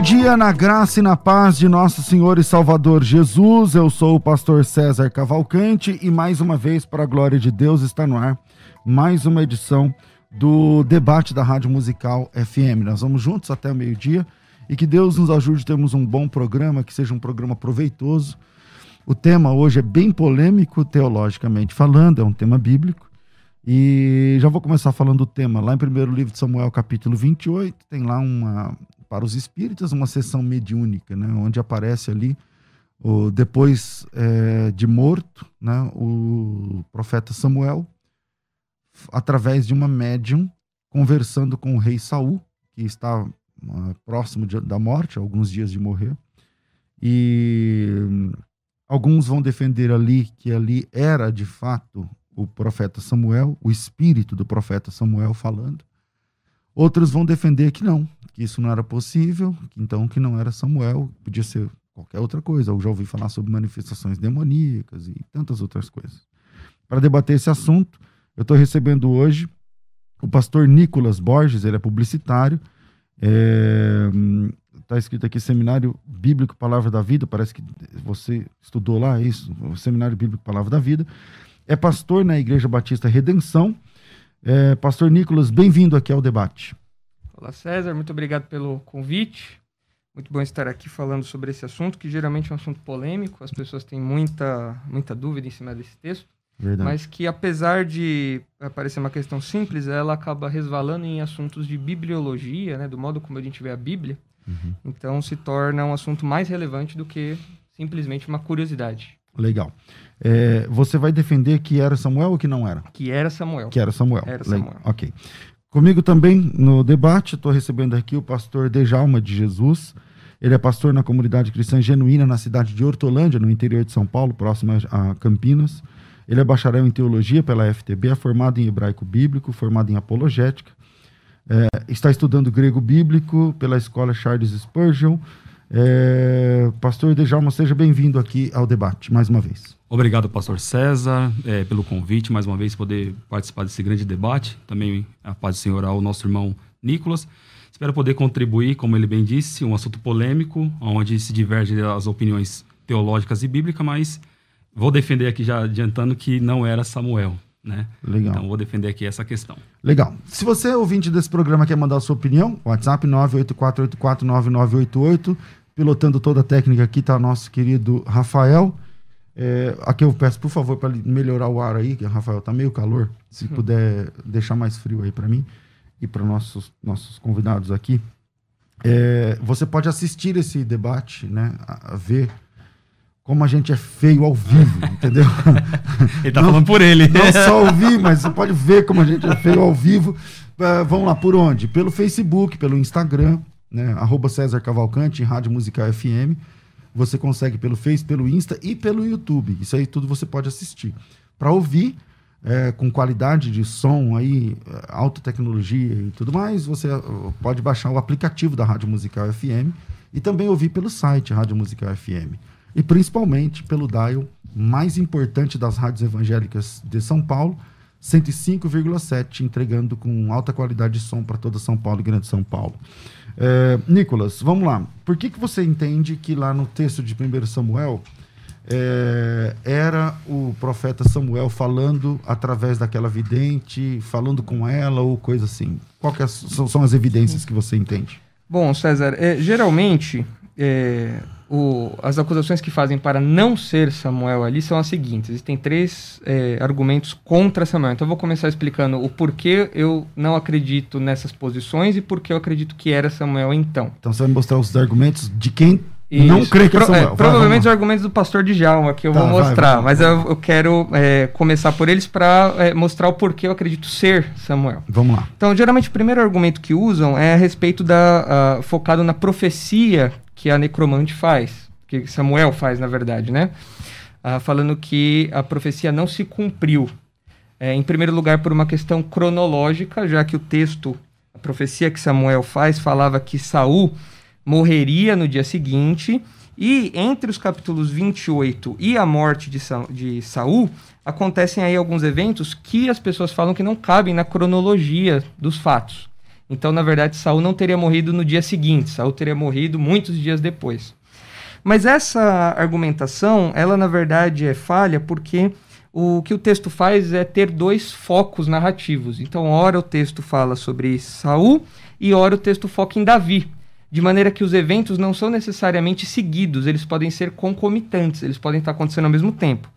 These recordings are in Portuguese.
Bom dia na graça e na paz de nosso Senhor e Salvador Jesus. Eu sou o pastor César Cavalcante e mais uma vez, para a glória de Deus, está no ar mais uma edição do debate da Rádio Musical FM. Nós vamos juntos até o meio-dia e que Deus nos ajude termos um bom programa, que seja um programa proveitoso. O tema hoje é bem polêmico teologicamente falando, é um tema bíblico. E já vou começar falando do tema. Lá em primeiro livro de Samuel, capítulo 28, tem lá uma, para os espíritas, uma sessão mediúnica, né, onde aparece ali, o, depois é, de morto, né, o profeta Samuel, através de uma médium, conversando com o rei Saul, que está uh, próximo de, da morte, alguns dias de morrer. E alguns vão defender ali que ali era de fato o profeta Samuel, o espírito do profeta Samuel falando. Outros vão defender que não, que isso não era possível, então que não era Samuel, podia ser qualquer outra coisa. Eu já ouvi falar sobre manifestações demoníacas e tantas outras coisas. Para debater esse assunto, eu estou recebendo hoje o pastor Nicolas Borges, ele é publicitário. Está é, tá escrito aqui Seminário Bíblico Palavra da Vida, parece que você estudou lá é isso, Seminário Bíblico Palavra da Vida. É pastor na Igreja Batista Redenção é, Pastor Nicolas, bem-vindo aqui ao debate. Olá, César, muito obrigado pelo convite. Muito bom estar aqui falando sobre esse assunto, que geralmente é um assunto polêmico, as pessoas têm muita, muita dúvida em cima desse texto. Verdade. Mas que, apesar de parecer uma questão simples, ela acaba resvalando em assuntos de bibliologia, né, do modo como a gente vê a Bíblia. Uhum. Então, se torna um assunto mais relevante do que simplesmente uma curiosidade. Legal. É, você vai defender que era Samuel ou que não era? Que era Samuel. Que era Samuel. Era Samuel. Ok. Comigo também no debate, estou recebendo aqui o pastor Dejalma de Jesus. Ele é pastor na comunidade cristã genuína na cidade de Hortolândia, no interior de São Paulo, próximo a Campinas. Ele é bacharel em teologia pela FTB, é formado em hebraico bíblico, formado em apologética. É, está estudando grego bíblico pela escola Charles Spurgeon, é, pastor Dejalma, seja bem-vindo aqui ao debate, mais uma vez. Obrigado, pastor César, é, pelo convite, mais uma vez, poder participar desse grande debate. Também a paz do Senhor ao nosso irmão Nicolas. Espero poder contribuir, como ele bem disse, um assunto polêmico, onde se divergem as opiniões teológicas e bíblicas, mas vou defender aqui já adiantando que não era Samuel. Né? Legal. Então vou defender aqui essa questão. Legal. Se você, ouvinte desse programa, quer mandar a sua opinião, WhatsApp 984849988 pilotando toda a técnica aqui está nosso querido Rafael. É, aqui eu peço, por favor, para melhorar o ar aí, que Rafael tá meio calor. Se uhum. puder deixar mais frio aí para mim e para nossos nossos convidados aqui. É, você pode assistir esse debate, né? A, a, ver como a gente é feio ao vivo, entendeu? ele tá não, falando por ele. Não só ouvir, mas você pode ver como a gente é feio ao vivo. Uh, vamos lá, por onde? Pelo Facebook, pelo Instagram, né? Arroba César Cavalcante, Rádio Musical FM. Você consegue pelo Face, pelo Insta e pelo YouTube. Isso aí tudo você pode assistir. Para ouvir é, com qualidade de som aí, é, alta tecnologia e tudo mais, você é, pode baixar o aplicativo da Rádio Musical FM e também ouvir pelo site Rádio Musical FM. E principalmente pelo dial mais importante das rádios evangélicas de São Paulo, 105,7, entregando com alta qualidade de som para toda São Paulo e Grande São Paulo. É, Nicolas, vamos lá. Por que, que você entende que lá no texto de 1 Samuel é, era o profeta Samuel falando através daquela vidente, falando com ela ou coisa assim? Quais é, são, são, as evidências que você entende? Bom, César, é, geralmente é, o, as acusações que fazem para não ser Samuel ali são as seguintes. Existem três é, argumentos contra Samuel. Então eu vou começar explicando o porquê eu não acredito nessas posições e por que eu acredito que era Samuel então. Então você vai mostrar os argumentos de quem Isso. Não creio que é Samuel. É, vai, provavelmente os argumentos do pastor Djalma que eu tá, vou mostrar, vai, vai, mas eu, eu quero é, começar por eles para é, mostrar o porquê eu acredito ser Samuel. Vamos lá. Então, geralmente o primeiro argumento que usam é a respeito da uh, focado na profecia que a necromante faz, que Samuel faz, na verdade, né? Uh, falando que a profecia não se cumpriu. É, em primeiro lugar, por uma questão cronológica, já que o texto, a profecia que Samuel faz, falava que Saul morreria no dia seguinte. E entre os capítulos 28 e a morte de, Sa de Saul, acontecem aí alguns eventos que as pessoas falam que não cabem na cronologia dos fatos. Então, na verdade, Saul não teria morrido no dia seguinte, Saul teria morrido muitos dias depois. Mas essa argumentação, ela na verdade é falha porque o que o texto faz é ter dois focos narrativos. Então, ora o texto fala sobre Saul e ora o texto foca em Davi de maneira que os eventos não são necessariamente seguidos, eles podem ser concomitantes, eles podem estar acontecendo ao mesmo tempo.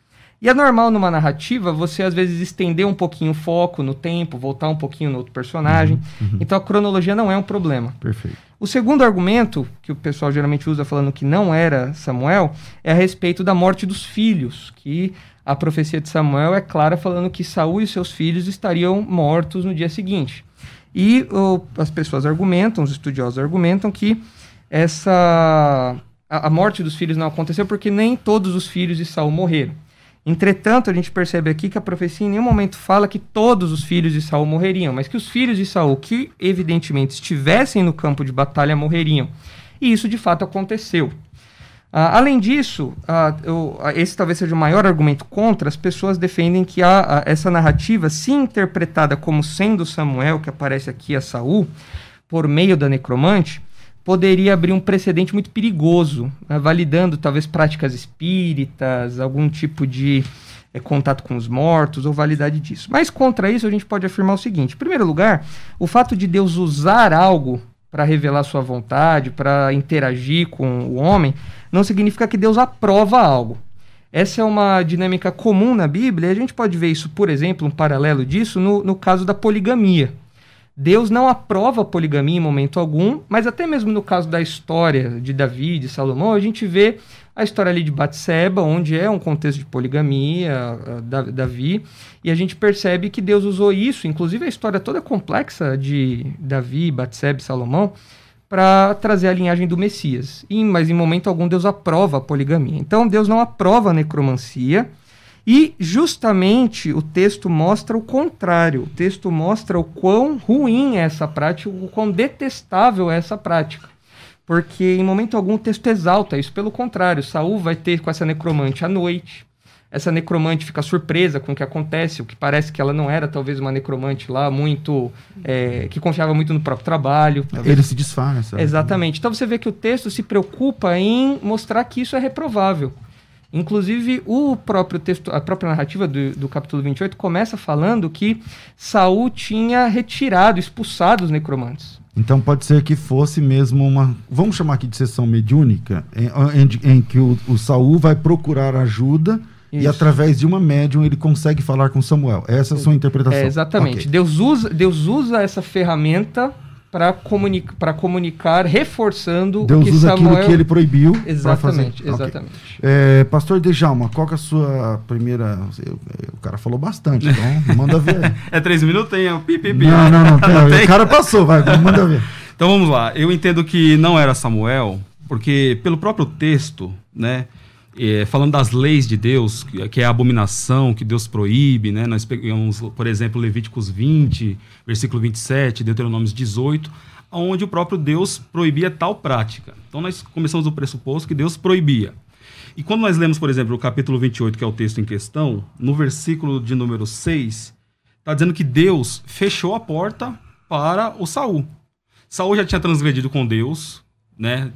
E é normal numa narrativa você às vezes estender um pouquinho o foco no tempo, voltar um pouquinho no outro personagem. Uhum, uhum. Então a cronologia não é um problema. Perfeito. O segundo argumento que o pessoal geralmente usa falando que não era Samuel é a respeito da morte dos filhos, que a profecia de Samuel é clara falando que Saul e seus filhos estariam mortos no dia seguinte. E o, as pessoas argumentam, os estudiosos argumentam que essa a, a, morte dos filhos não aconteceu porque nem todos os filhos de Saul morreram. Entretanto, a gente percebe aqui que a profecia em nenhum momento fala que todos os filhos de Saul morreriam, mas que os filhos de Saul, que evidentemente estivessem no campo de batalha, morreriam. E isso de fato aconteceu. Uh, além disso, uh, eu, uh, esse talvez seja o maior argumento contra, as pessoas defendem que a, essa narrativa, se interpretada como sendo Samuel, que aparece aqui a Saul, por meio da necromante, poderia abrir um precedente muito perigoso, né, validando talvez práticas espíritas, algum tipo de é, contato com os mortos ou validade disso. Mas contra isso a gente pode afirmar o seguinte: em primeiro lugar, o fato de Deus usar algo para revelar sua vontade, para interagir com o homem, não significa que Deus aprova algo. Essa é uma dinâmica comum na Bíblia, e a gente pode ver isso, por exemplo, um paralelo disso, no, no caso da poligamia. Deus não aprova a poligamia em momento algum, mas até mesmo no caso da história de Davi, de Salomão, a gente vê a história ali de Batseba, onde é um contexto de poligamia, Davi, e a gente percebe que Deus usou isso, inclusive a história toda complexa de Davi, Batseba e Salomão, para trazer a linhagem do Messias. E, mas em momento algum Deus aprova a poligamia. Então Deus não aprova a necromancia, e justamente o texto mostra o contrário. O texto mostra o quão ruim é essa prática, o quão detestável é essa prática. Porque em momento algum o texto exalta isso. Pelo contrário, Saul vai ter com essa necromante à noite. Essa necromante fica surpresa com o que acontece, o que parece que ela não era talvez uma necromante lá muito. É, que confiava muito no próprio trabalho. Ele se disfarça. Exatamente. Então você vê que o texto se preocupa em mostrar que isso é reprovável. Inclusive, o próprio texto, a própria narrativa do, do, capítulo 28 começa falando que Saul tinha retirado, expulsado os necromantes. Então pode ser que fosse mesmo uma, vamos chamar aqui de sessão mediúnica, em, em, em que o, o Saul vai procurar ajuda isso. e através de uma médium ele consegue falar com Samuel. Essa é a sua interpretação. É, exatamente. Okay. Deus, usa, Deus usa essa ferramenta para comunica, comunicar, reforçando Deus o que usa Samuel... aquilo que ele proibiu. Exatamente, exatamente. Okay. É, Pastor Dejalma, qual que é a sua primeira... O cara falou bastante, então manda ver. é três minutos? Tem o pi, pi, pi. Não, não, não. Tem, não o cara passou, vai, manda ver. Então vamos lá. Eu entendo que não era Samuel, porque pelo próprio texto, né é, falando das leis de Deus, que é a abominação que Deus proíbe, né? Nós pegamos, por exemplo, Levíticos 20, versículo 27, Deuteronômio 18, onde o próprio Deus proibia tal prática. Então nós começamos o pressuposto que Deus proibia. E quando nós lemos, por exemplo, o capítulo 28, que é o texto em questão, no versículo de número 6, está dizendo que Deus fechou a porta para o Saul. Saul já tinha transgredido com Deus, né?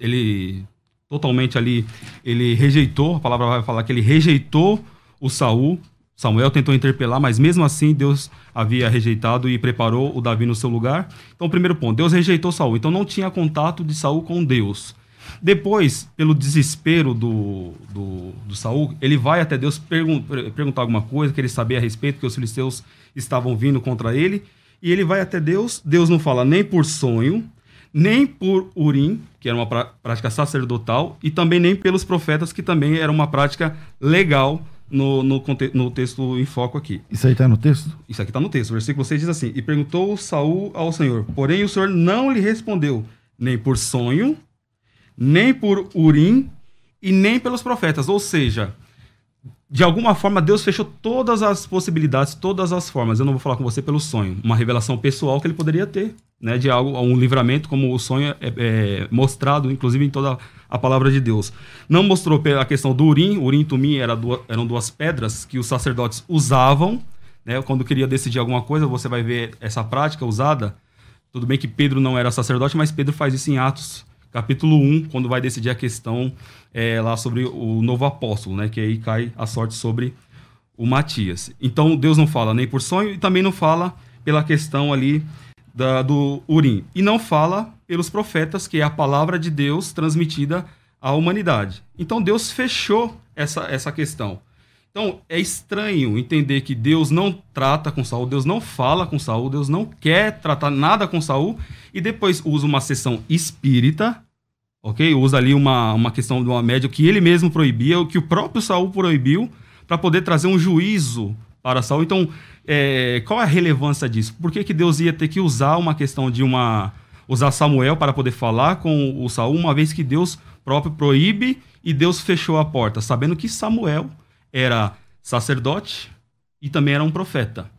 Ele totalmente ali, ele rejeitou, a palavra vai falar que ele rejeitou o Saul. Samuel tentou interpelar, mas mesmo assim Deus havia rejeitado e preparou o Davi no seu lugar. Então, primeiro ponto, Deus rejeitou Saul, então não tinha contato de Saul com Deus. Depois, pelo desespero do, do, do Saul, ele vai até Deus pergun perguntar alguma coisa, que ele sabia a respeito, que os filisteus estavam vindo contra ele, e ele vai até Deus, Deus não fala nem por sonho, nem por Urim, que era uma prática sacerdotal, e também nem pelos profetas, que também era uma prática legal no, no, no texto em foco aqui. Isso aí está no texto? Isso aqui está no texto. O versículo 6 diz assim: E perguntou Saul ao Senhor, porém o Senhor não lhe respondeu, nem por sonho, nem por Urim, e nem pelos profetas. Ou seja, de alguma forma, Deus fechou todas as possibilidades, todas as formas. Eu não vou falar com você pelo sonho, uma revelação pessoal que ele poderia ter, né, de algo, um livramento, como o sonho é, é mostrado, inclusive em toda a palavra de Deus. Não mostrou pela questão do urim, urim e tumim era duas, eram duas pedras que os sacerdotes usavam, né, quando queria decidir alguma coisa, você vai ver essa prática usada. Tudo bem que Pedro não era sacerdote, mas Pedro faz isso em Atos capítulo 1, quando vai decidir a questão é, lá sobre o novo apóstolo, né? Que aí cai a sorte sobre o Matias. Então Deus não fala nem por sonho e também não fala pela questão ali da, do Urim. E não fala pelos profetas, que é a palavra de Deus transmitida à humanidade. Então Deus fechou essa, essa questão. Então é estranho entender que Deus não trata com Saul, Deus não fala com Saul, Deus não quer tratar nada com Saul e depois usa uma sessão espírita ok? Usa ali uma, uma questão de uma média que ele mesmo proibia, o que o próprio Saul proibiu, para poder trazer um juízo para Saul. Então, é, qual é a relevância disso? Por que, que Deus ia ter que usar uma questão de uma usar Samuel para poder falar com o Saul, uma vez que Deus próprio proíbe e Deus fechou a porta, sabendo que Samuel era sacerdote e também era um profeta.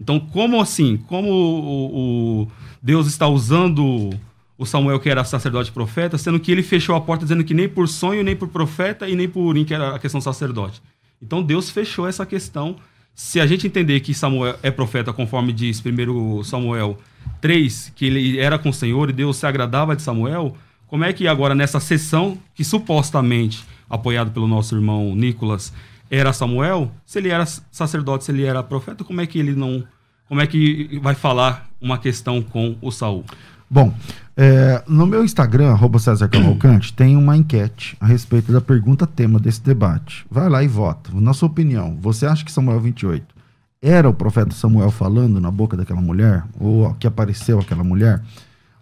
Então, como assim? Como o, o Deus está usando o Samuel que era sacerdote e profeta, sendo que ele fechou a porta dizendo que nem por sonho, nem por profeta e nem por Urim, que era a questão sacerdote. Então Deus fechou essa questão. Se a gente entender que Samuel é profeta, conforme diz 1 Samuel 3, que ele era com o Senhor e Deus se agradava de Samuel, como é que agora nessa sessão, que supostamente, apoiado pelo nosso irmão Nicolas, era Samuel, se ele era sacerdote, se ele era profeta, como é que ele não. Como é que vai falar uma questão com o Saul? Bom, é, no meu Instagram, arroba César Cavalcante, tem uma enquete a respeito da pergunta tema desse debate. Vai lá e vota. Na sua opinião, você acha que Samuel 28 era o profeta Samuel falando na boca daquela mulher? Ou que apareceu aquela mulher?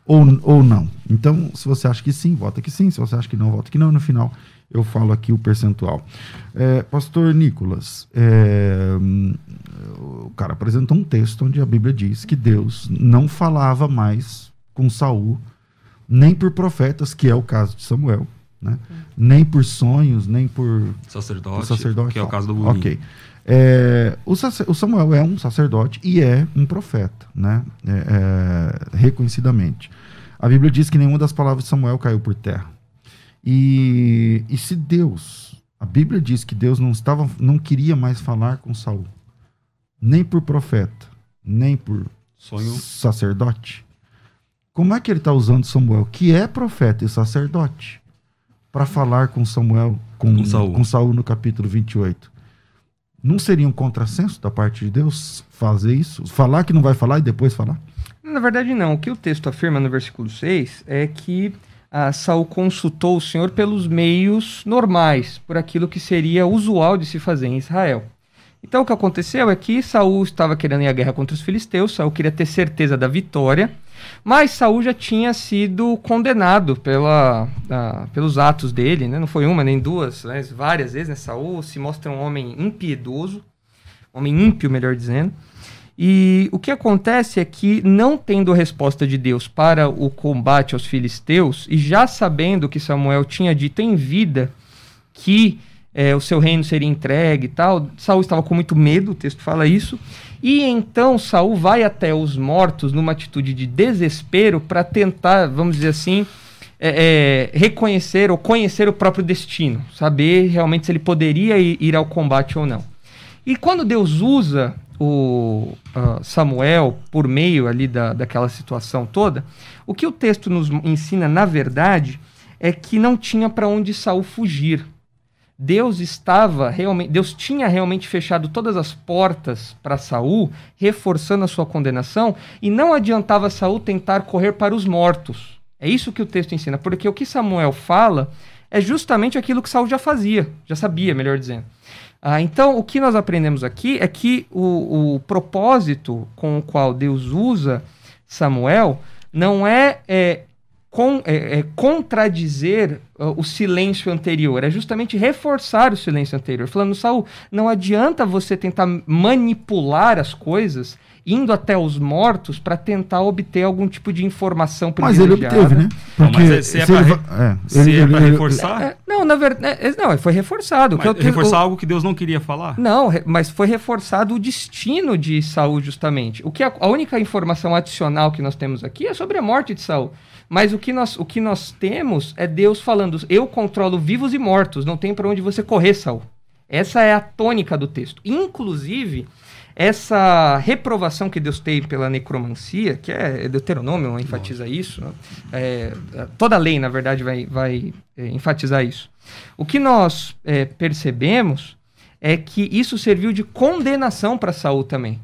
Ou, ou não? Então, se você acha que sim, vota que sim. Se você acha que não, vota que não. No final, eu falo aqui o percentual. É, Pastor Nicolas, é, o cara apresentou um texto onde a Bíblia diz que Deus não falava mais com Saul, nem por profetas, que é o caso de Samuel, né? Uhum. nem por sonhos, nem por sacerdote, por sacerdote que é o caso do Burim. Ok. É, o, o, Samuel é um sacerdote e é um profeta, né? É, é, reconhecidamente. A Bíblia diz que nenhuma das palavras de Samuel caiu por terra. E, e se Deus, a Bíblia diz que Deus não estava, não queria mais falar com Saul, nem por profeta, nem por Sonho. sacerdote. Como é que ele está usando Samuel, que é profeta e sacerdote, para falar com Samuel, com, com, Saul. com Saul no capítulo 28? Não seria um contrassenso da parte de Deus fazer isso? Falar que não vai falar e depois falar? Na verdade, não. O que o texto afirma no versículo 6 é que ah, Saul consultou o Senhor pelos meios normais, por aquilo que seria usual de se fazer em Israel. Então o que aconteceu é que Saul estava querendo ir à guerra contra os filisteus, Saul queria ter certeza da vitória, mas Saul já tinha sido condenado pela, uh, pelos atos dele, né? não foi uma nem duas, mas várias vezes. Né? Saul se mostra um homem impiedoso, homem ímpio, melhor dizendo. E o que acontece é que, não tendo resposta de Deus para o combate aos filisteus, e já sabendo que Samuel tinha dito em vida que é, o seu reino seria entregue e tal. Saul estava com muito medo, o texto fala isso. E então Saul vai até os mortos numa atitude de desespero para tentar, vamos dizer assim, é, é, reconhecer ou conhecer o próprio destino, saber realmente se ele poderia ir, ir ao combate ou não. E quando Deus usa o uh, Samuel por meio ali da, daquela situação toda, o que o texto nos ensina, na verdade, é que não tinha para onde Saul fugir. Deus estava realmente, Deus tinha realmente fechado todas as portas para Saul, reforçando a sua condenação, e não adiantava Saul tentar correr para os mortos. É isso que o texto ensina, porque o que Samuel fala é justamente aquilo que Saul já fazia, já sabia, melhor dizendo. Ah, então, o que nós aprendemos aqui é que o, o propósito com o qual Deus usa Samuel não é, é com, é, é, contradizer uh, o silêncio anterior, é justamente reforçar o silêncio anterior. Falando, Saul, não adianta você tentar manipular as coisas indo até os mortos para tentar obter algum tipo de informação Mas ele obteve, né? Porque não, mas se é, para é, reforçar? É, não, na verdade, é, não, foi reforçado. Mas, eu, reforçar o, algo que Deus não queria falar? Não, mas foi reforçado o destino de Saul justamente. O que a, a única informação adicional que nós temos aqui é sobre a morte de Saul. Mas o que, nós, o que nós temos é Deus falando: eu controlo vivos e mortos, não tem para onde você correr, Saul. Essa é a tônica do texto. Inclusive, essa reprovação que Deus tem pela necromancia, que é Deuteronômio, enfatiza isso, né? é, toda lei, na verdade, vai, vai é, enfatizar isso. O que nós é, percebemos é que isso serviu de condenação para Saul também.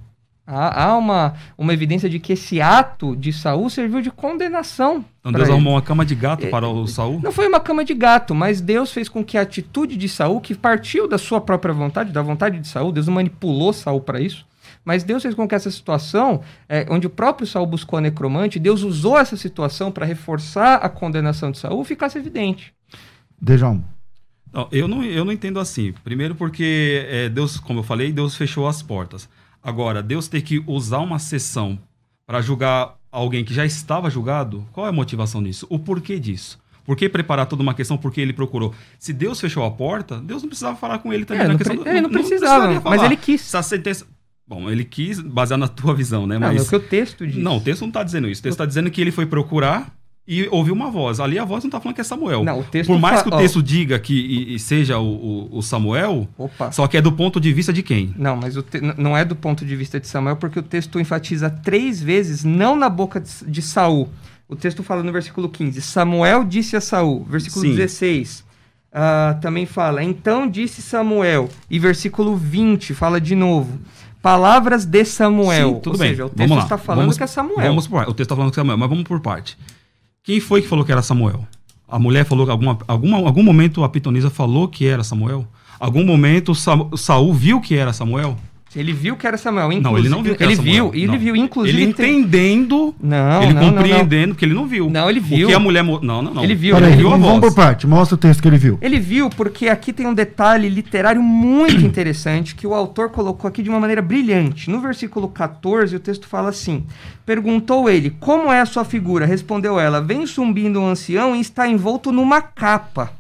Há, há, uma, uma evidência de que esse ato de Saul serviu de condenação. Então Deus arrumou uma cama de gato é, para o Saul? Não foi uma cama de gato, mas Deus fez com que a atitude de Saul, que partiu da sua própria vontade, da vontade de Saul, Deus não manipulou Saul para isso, mas Deus fez com que essa situação, é, onde o próprio Saul buscou a necromante, Deus usou essa situação para reforçar a condenação de Saul, ficasse evidente. Dejão. Não, eu, não, eu não entendo assim. Primeiro porque é, Deus, como eu falei, Deus fechou as portas. Agora, Deus ter que usar uma sessão para julgar alguém que já estava julgado, qual é a motivação disso? O porquê disso? Por que preparar toda uma questão porque ele procurou? Se Deus fechou a porta, Deus não precisava falar com ele também. É, na questão, ele não, não precisava, mas ele quis. Essa sentença, Bom, ele quis basear na tua visão, né? Mas... Não, é o que o texto diz. Não, o texto não está dizendo isso. O texto está dizendo que ele foi procurar e ouviu uma voz. Ali a voz não está falando que é Samuel. Não, o texto Por mais que o texto diga que e, e seja o, o, o, Samuel, Opa. só que é do ponto de vista de quem? Não, mas te... não é do ponto de vista de Samuel, porque o texto enfatiza três vezes, não na boca de, de Saul. O texto fala no versículo 15: Samuel disse a Saul. Versículo Sim. 16. Uh, ah, também fala, então disse Samuel. E versículo 20 fala de novo. Palavras de Samuel. Sim, tudo Ou bem. Seja, o texto está falando vamos, que é Samuel. Vamos por, o texto está falando que é Samuel, mas vamos por parte. Quem foi que falou que era Samuel? A mulher falou alguma, alguma, algum momento a pitonisa falou que era Samuel? Algum momento Saul viu que era Samuel? Ele viu que era Samuel. Não, ele não viu que era ele Samuel. Viu, ele não. viu, inclusive. Ele entendendo. Não, ele não, compreendendo, não, porque ele não viu. Não, ele viu. Porque a mulher. Não, não, não. Ele viu. Peraí, ele viu a voz. Vamos por parte. Mostra o texto que ele viu. Ele viu porque aqui tem um detalhe literário muito interessante que o autor colocou aqui de uma maneira brilhante. No versículo 14, o texto fala assim: Perguntou ele: Como é a sua figura? Respondeu ela: Vem subindo um ancião e está envolto numa capa.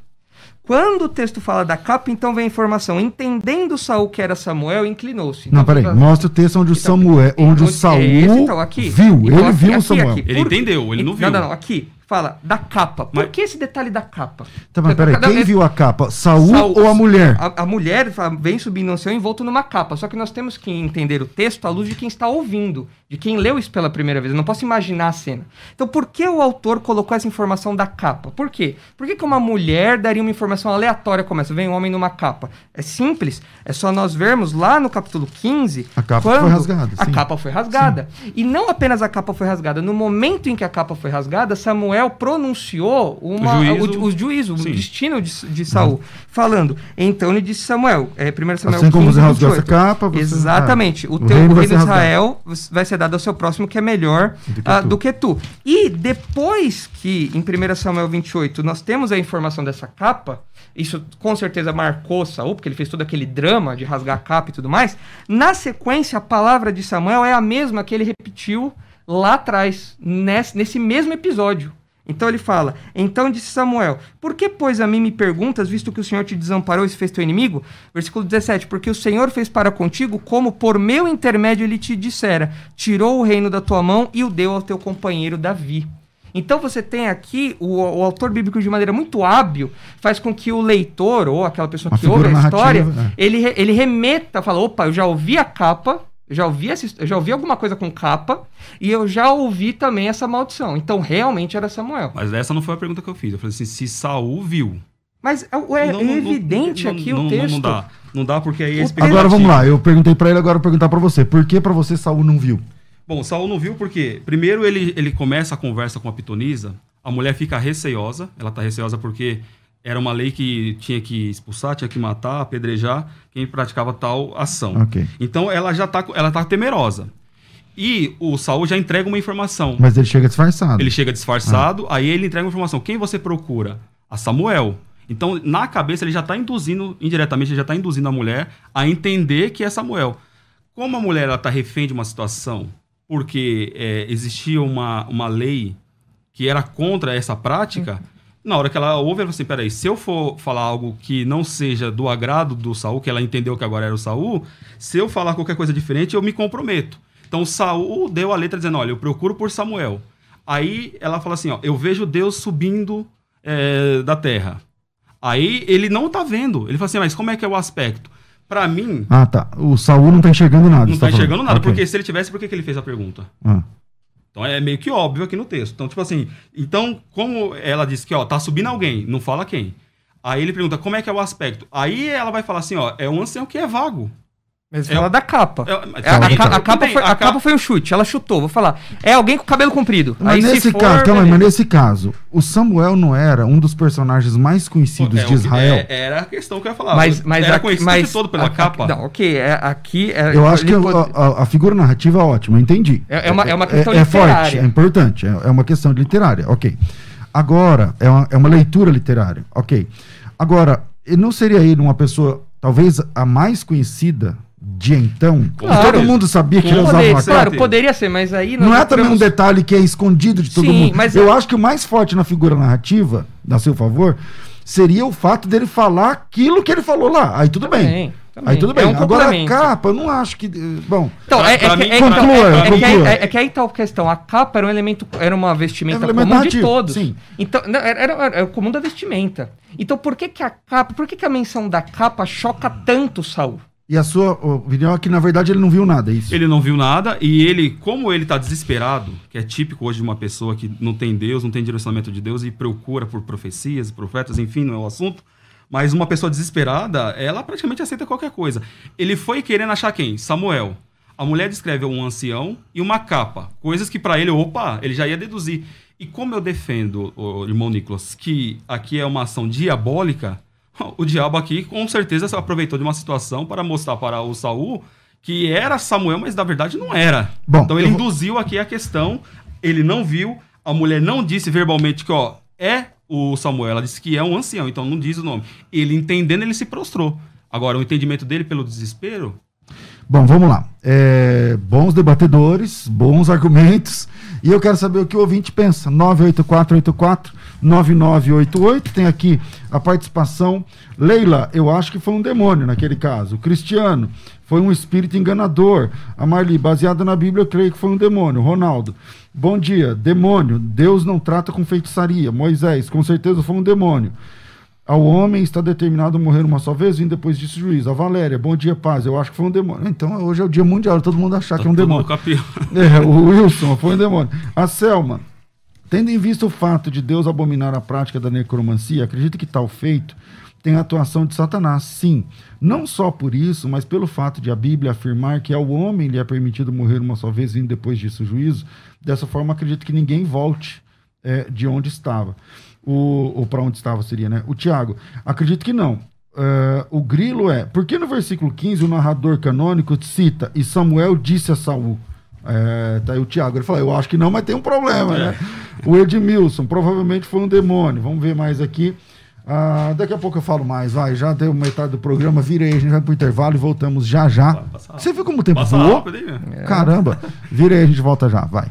Quando o texto fala da capa, então vem a informação. Entendendo Saul que era Samuel, inclinou-se. Não, peraí. Mostra o texto onde o então, Samuel, onde, onde o Saul é esse, então, aqui, viu. Então, ele aqui, viu o Samuel. Aqui, ele entendeu, ele não viu. Não, não, não. Aqui fala da capa. Por mas... que esse detalhe da capa? Tá, mas peraí, quem viu a capa? Saul, Saul ou a mulher? A, a mulher vem subindo no céu envolto numa capa. Só que nós temos que entender o texto à luz de quem está ouvindo, de quem leu isso pela primeira vez. Eu não posso imaginar a cena. Então, por que o autor colocou essa informação da capa? Por quê? Por que, que uma mulher daria uma informação aleatória como essa? Vem um homem numa capa. É simples. É só nós vermos lá no capítulo 15. A capa foi rasgada. A sim. capa foi rasgada. Sim. E não apenas a capa foi rasgada. No momento em que a capa foi rasgada, Samuel pronunciou uma, o juízo, o, o, juízo, o destino de, de Saul, falando. Então ele disse Samuel, é, 1 Samuel assim 15, como você rasgou essa capa, você, Exatamente. Ah, o, teu, reino, o reino de Israel vai ser dado ao seu próximo que é melhor do que, uh, do que, tu. E depois que, em 1 Samuel 28, nós temos a informação dessa capa, isso com certeza marcou Saul, porque ele fez todo aquele drama de rasgar a capa e tudo mais. Na sequência, a palavra de Samuel é a mesma que ele repetiu lá atrás, nesse, nesse mesmo episódio. Então ele fala: Então disse Samuel: Por que, pois, a mim me perguntas, visto que o Senhor te desamparou e se fez teu inimigo? Versículo 17: Porque o Senhor fez para contigo como por meu intermédio ele te dissera: Tirou o reino da tua mão e o deu ao teu companheiro Davi. Então você tem aqui o, o, autor bíblico de maneira muito hábil faz com que o leitor ou aquela pessoa que ouve a história é. ele, ele remeta, fala, opa, eu já ouvi a capa, eu já ouvi, eu já ouvi alguma coisa com capa e eu já ouvi também essa maldição. Então, realmente era Samuel. Mas essa não foi a pergunta que eu fiz. Eu falei assim, se Saul viu. Mas é, é não, evidente não, aqui não, o texto. Não, dá. Não dá porque aí é Agora vamos lá. Eu perguntei para ele, agora eu vou perguntar para você. Por que para você Saul não viu? Bom, Saul não viu porque, primeiro, ele, ele começa a conversa com a pitonisa. A mulher fica receosa. Ela tá receosa porque era uma lei que tinha que expulsar, tinha que matar, apedrejar quem praticava tal ação. Okay. Então ela já está ela tá temerosa. E o Saul já entrega uma informação. Mas ele chega disfarçado. Ele chega disfarçado, ah. aí ele entrega uma informação. Quem você procura? A Samuel. Então, na cabeça, ele já está induzindo, indiretamente, ele já está induzindo a mulher a entender que é Samuel. Como a mulher está refém de uma situação, porque é, existia uma, uma lei que era contra essa prática, uhum. Na hora que ela ouve, ela fala assim, peraí, se eu for falar algo que não seja do agrado do Saul, que ela entendeu que agora era o Saul, se eu falar qualquer coisa diferente, eu me comprometo. Então, Saul deu a letra dizendo, olha, eu procuro por Samuel. Aí ela fala assim, ó, eu vejo Deus subindo é, da terra. Aí ele não tá vendo. Ele fala assim, mas como é que é o aspecto? Para mim. Ah, tá. O Saul não tá enxergando nada. Não tá, tá enxergando nada, okay. porque se ele tivesse, por que, que ele fez a pergunta? Ah. Então é meio que óbvio aqui no texto. Então, tipo assim, então, como ela disse que, ó, tá subindo alguém, não fala quem. Aí ele pergunta como é que é o aspecto. Aí ela vai falar assim, ó, é um ancião que é vago. Mas é, fala da capa. É, a, a, a, a, capa foi, a, capa foi um chute, ela chutou, vou falar. É alguém com cabelo comprido. Mas Aí, nesse for, caso, calma, mas nesse caso, o Samuel não era um dos personagens mais conhecidos é, de Israel? É, era a questão que eu ia falar. Mas, mas era conhecido mas, todo pela capa. Não, ok, é, aqui... É, eu acho que pode... a, figura narrativa é ótima, entendi. É, uma, é uma questão é, literária. É forte, é importante, é, uma questão literária, ok. Agora, é uma, é uma leitura literária, ok. Agora, não seria ele uma pessoa, talvez a mais conhecida de então, claro. todo mundo sabia que ele usava uma Claro, poderia ser, mas aí... Não é também um detalhe que é escondido de todo Sim, mundo. Mas eu é... acho que o mais forte na figura narrativa, a seu favor, seria o fato dele falar aquilo que ele falou lá. Aí tudo também. bem. Também. Aí tudo bem. É um Agora a capa, eu não acho que. Bom. Então, é, é, é, mim, então, conclua, é, é, que aí, é, que aí tá a questão. A capa era um elemento, era uma vestimenta é um comum de todos. Sim. Então, era, era, era, o comum da vestimenta. Então, por que, que a capa, por que, que a menção da capa choca tanto o Saul? E a sua opinião é que, na verdade, ele não viu nada, é isso? Ele não viu nada e ele, como ele está desesperado, que é típico hoje de uma pessoa que não tem Deus, não tem direcionamento de Deus e procura por profecias, profetas, enfim, não é o assunto, mas uma pessoa desesperada, ela praticamente aceita qualquer coisa. Ele foi querendo achar quem? Samuel. A mulher descreve um ancião e uma capa, coisas que para ele, opa, ele já ia deduzir. E como eu defendo, irmão Nicolas, que aqui é uma ação diabólica, o diabo aqui com certeza se aproveitou de uma situação para mostrar para o Saul que era Samuel, mas na verdade não era. Bom, então ele induziu aqui a questão, ele não viu, a mulher não disse verbalmente que ó, é o Samuel, ela disse que é um ancião, então não diz o nome. Ele entendendo, ele se prostrou. Agora, o entendimento dele pelo desespero. Bom, vamos lá. É, bons debatedores, bons argumentos. E eu quero saber o que o ouvinte pensa. 98484 9988. Tem aqui a participação. Leila, eu acho que foi um demônio naquele caso. Cristiano, foi um espírito enganador. A Marli, baseada na Bíblia, eu creio que foi um demônio. Ronaldo, bom dia. Demônio, Deus não trata com feitiçaria. Moisés, com certeza foi um demônio. Ao homem está determinado a morrer uma só vez, e depois disso juízo. A Valéria, bom dia, paz. Eu acho que foi um demônio. Então, hoje é o dia mundial, todo mundo achar tá que é um demônio. É, o Wilson, foi um demônio. A Selma, Tendo em vista o fato de Deus abominar a prática da necromancia, acredita que tal feito tem a atuação de Satanás, sim. Não só por isso, mas pelo fato de a Bíblia afirmar que ao homem lhe é permitido morrer uma só vez, vindo depois disso juízo. Dessa forma, acredito que ninguém volte é, de onde estava. O, ou para onde estava seria, né? O Tiago, acredito que não. Uh, o grilo é, por que no versículo 15 o narrador canônico cita e Samuel disse a Saul? É, tá aí o Tiago, ele falou, eu acho que não, mas tem um problema, né? O Edmilson, provavelmente foi um demônio. Vamos ver mais aqui. Ah, daqui a pouco eu falo mais, vai. Já deu metade do programa, virei, a gente vai pro intervalo e voltamos já já. Você viu como o tempo voou? Né? Caramba, virei, a gente volta já, vai.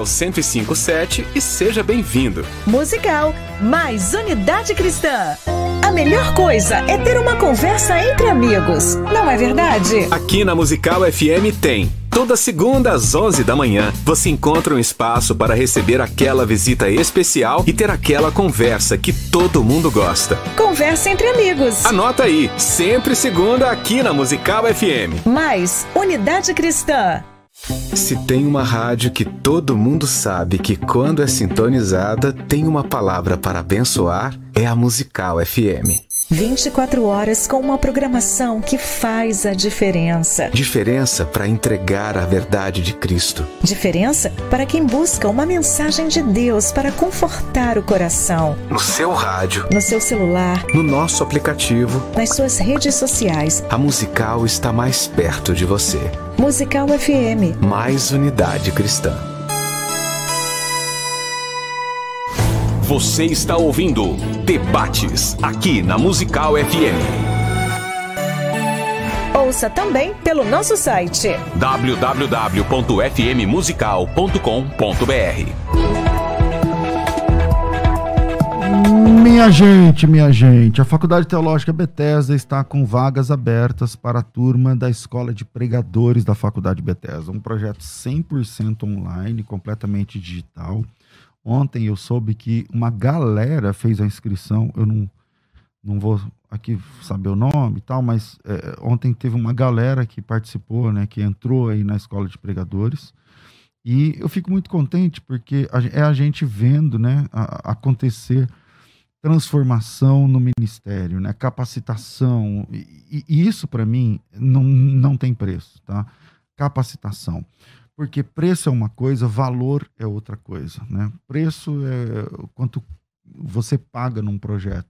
1057 e seja bem-vindo. Musical mais Unidade Cristã. A melhor coisa é ter uma conversa entre amigos, não é verdade? Aqui na Musical FM tem. Toda segunda às 11 da manhã, você encontra um espaço para receber aquela visita especial e ter aquela conversa que todo mundo gosta. Conversa entre amigos. Anota aí, sempre segunda aqui na Musical FM. Mais Unidade Cristã. Se tem uma rádio que todo mundo sabe que quando é sintonizada tem uma palavra para abençoar, é a Musical FM. 24 horas com uma programação que faz a diferença. Diferença para entregar a verdade de Cristo. Diferença para quem busca uma mensagem de Deus para confortar o coração. No seu rádio, no seu celular, no nosso aplicativo, nas suas redes sociais. A Musical está mais perto de você. Musical FM. Mais unidade cristã. Você está ouvindo Debates aqui na Musical FM. Ouça também pelo nosso site www.fmmusical.com.br. Minha gente, minha gente, a Faculdade Teológica Bethesda está com vagas abertas para a turma da Escola de Pregadores da Faculdade Bethesda, um projeto 100% online, completamente digital Ontem eu soube que uma galera fez a inscrição, eu não, não vou aqui saber o nome e tal, mas é, ontem teve uma galera que participou, né, que entrou aí na escola de pregadores. E eu fico muito contente porque é a gente vendo, né, a, acontecer transformação no ministério, né, capacitação. E, e isso para mim não, não tem preço, tá? Capacitação. Porque preço é uma coisa, valor é outra coisa. Né? Preço é quanto você paga num projeto.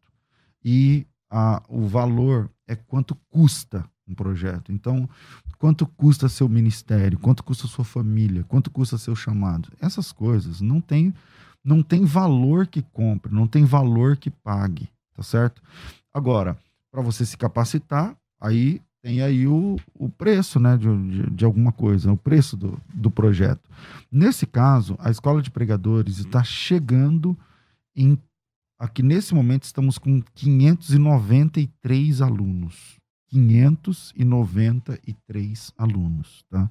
E a, o valor é quanto custa um projeto. Então, quanto custa seu ministério, quanto custa sua família, quanto custa seu chamado. Essas coisas não tem, não tem valor que compre, não tem valor que pague, tá certo? Agora, para você se capacitar, aí tem aí o, o preço né, de, de, de, alguma coisa, o preço do, do projeto. Nesse caso, a escola de pregadores está chegando em. Aqui nesse momento estamos com 593 alunos. 593 alunos, tá?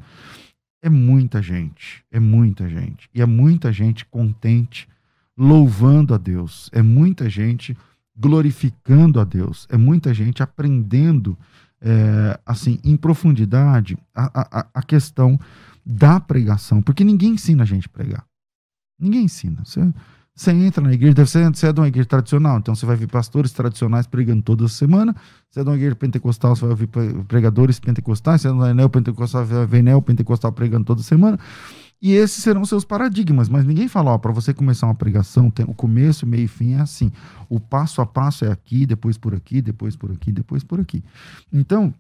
É muita gente, é muita gente. E é muita gente contente, louvando a Deus. É muita gente glorificando a Deus. É muita gente aprendendo é, assim, em profundidade a, a, a, questão da pregação, porque ninguém ensina a gente a pregar. Ninguém ensina. Você, você entra na igreja, você, você é de uma igreja tradicional, então você vai ver pastores tradicionais pregando toda semana. Você é de uma igreja pentecostal, você vai ouvir pregadores pentecostais. Você é de uma neopentecostal, você vai ver neopentecostal pregando toda semana. E esses serão seus paradigmas, mas ninguém fala, ó, para você começar uma pregação, tem o começo, meio e fim é assim. O passo a passo é aqui, depois por aqui, depois por aqui, depois por aqui. Então,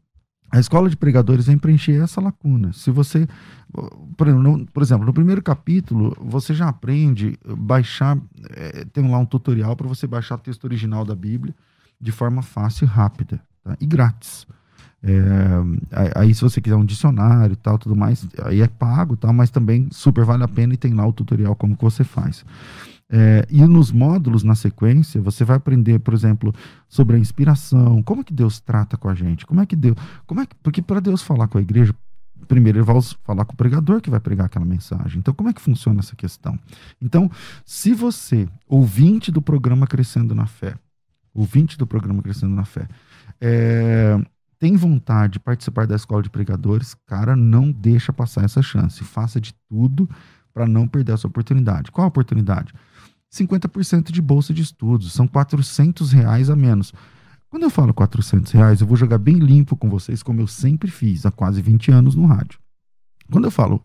a escola de pregadores vem preencher essa lacuna. Se você, por exemplo, no, por exemplo, no primeiro capítulo, você já aprende baixar, é, tem lá um tutorial para você baixar o texto original da Bíblia de forma fácil e rápida, tá? e grátis. É, aí se você quiser um dicionário e tal, tudo mais, aí é pago, tal, mas também super vale a pena e tem lá o tutorial como que você faz. É, e nos módulos na sequência, você vai aprender, por exemplo, sobre a inspiração, como é que Deus trata com a gente, como é que Deus, como é que, porque para Deus falar com a igreja, primeiro ele vai falar com o pregador que vai pregar aquela mensagem. Então, como é que funciona essa questão? Então, se você, ouvinte do programa Crescendo na Fé, ouvinte do programa Crescendo na Fé, é, tem vontade de participar da escola de pregadores, cara, não deixa passar essa chance. Faça de tudo para não perder essa oportunidade. Qual a oportunidade? 50% de bolsa de estudos, são 400 reais a menos. Quando eu falo 400 reais, eu vou jogar bem limpo com vocês, como eu sempre fiz há quase 20 anos no rádio. Quando eu falo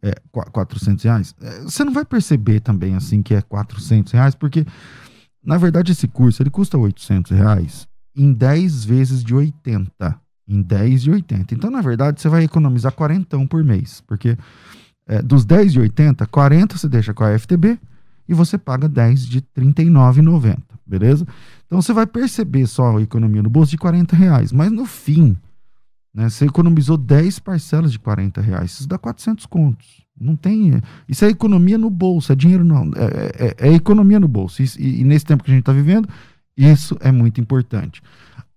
é, 400 reais, é, você não vai perceber também assim que é 400 reais, porque na verdade esse curso ele custa 800 reais em 10 vezes de 80. Em 10 de 80. Então, na verdade, você vai economizar 40 por mês. Porque é, dos 10 de 80, 40 você deixa com a FTB e você paga 10 de R$ 39,90. Beleza? Então você vai perceber só a economia no bolso de 40 reais. Mas no fim, né, você economizou 10 parcelas de 40 reais. Isso dá 400 contos. Não tem. Isso é economia no bolso, é dinheiro não. É, é, é economia no bolso. E, e, nesse tempo que a gente está vivendo, isso é muito importante.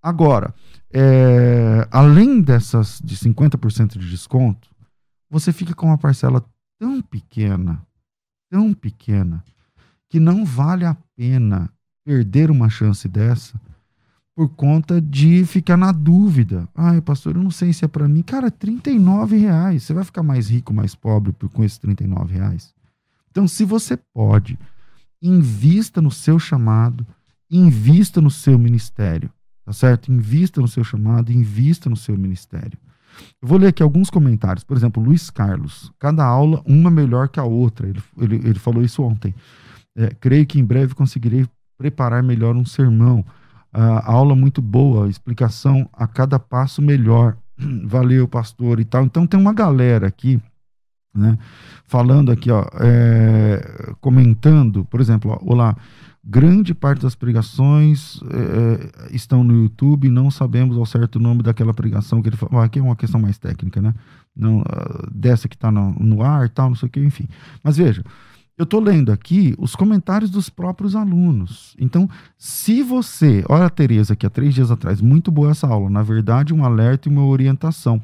Agora, é, além dessas de 50% de desconto, você fica com uma parcela tão pequena, tão pequena, que não vale a pena perder uma chance dessa por conta de ficar na dúvida. Ai, pastor, eu não sei se é para mim. Cara, 39 reais. Você vai ficar mais rico, mais pobre com esses 39 reais? Então, se você pode, invista no seu chamado, invista no seu ministério, tá certo? Invista no seu chamado, invista no seu ministério. Eu vou ler aqui alguns comentários. Por exemplo, Luiz Carlos. Cada aula, uma melhor que a outra. Ele, ele, ele falou isso ontem. É, creio que em breve conseguirei preparar melhor um sermão. Uh, aula muito boa, explicação a cada passo melhor. Valeu, pastor e tal. Então tem uma galera aqui, né, falando aqui, ó, é, comentando, por exemplo, ó, olá, grande parte das pregações é, estão no YouTube, não sabemos ao certo o nome daquela pregação que ele falou. Aqui é uma questão mais técnica, né? Não, uh, dessa que está no, no ar, tal, não sei o que, enfim. Mas veja, eu estou lendo aqui os comentários dos próprios alunos. Então, se você. Olha a Tereza aqui há três dias atrás, muito boa essa aula. Na verdade, um alerta e uma orientação.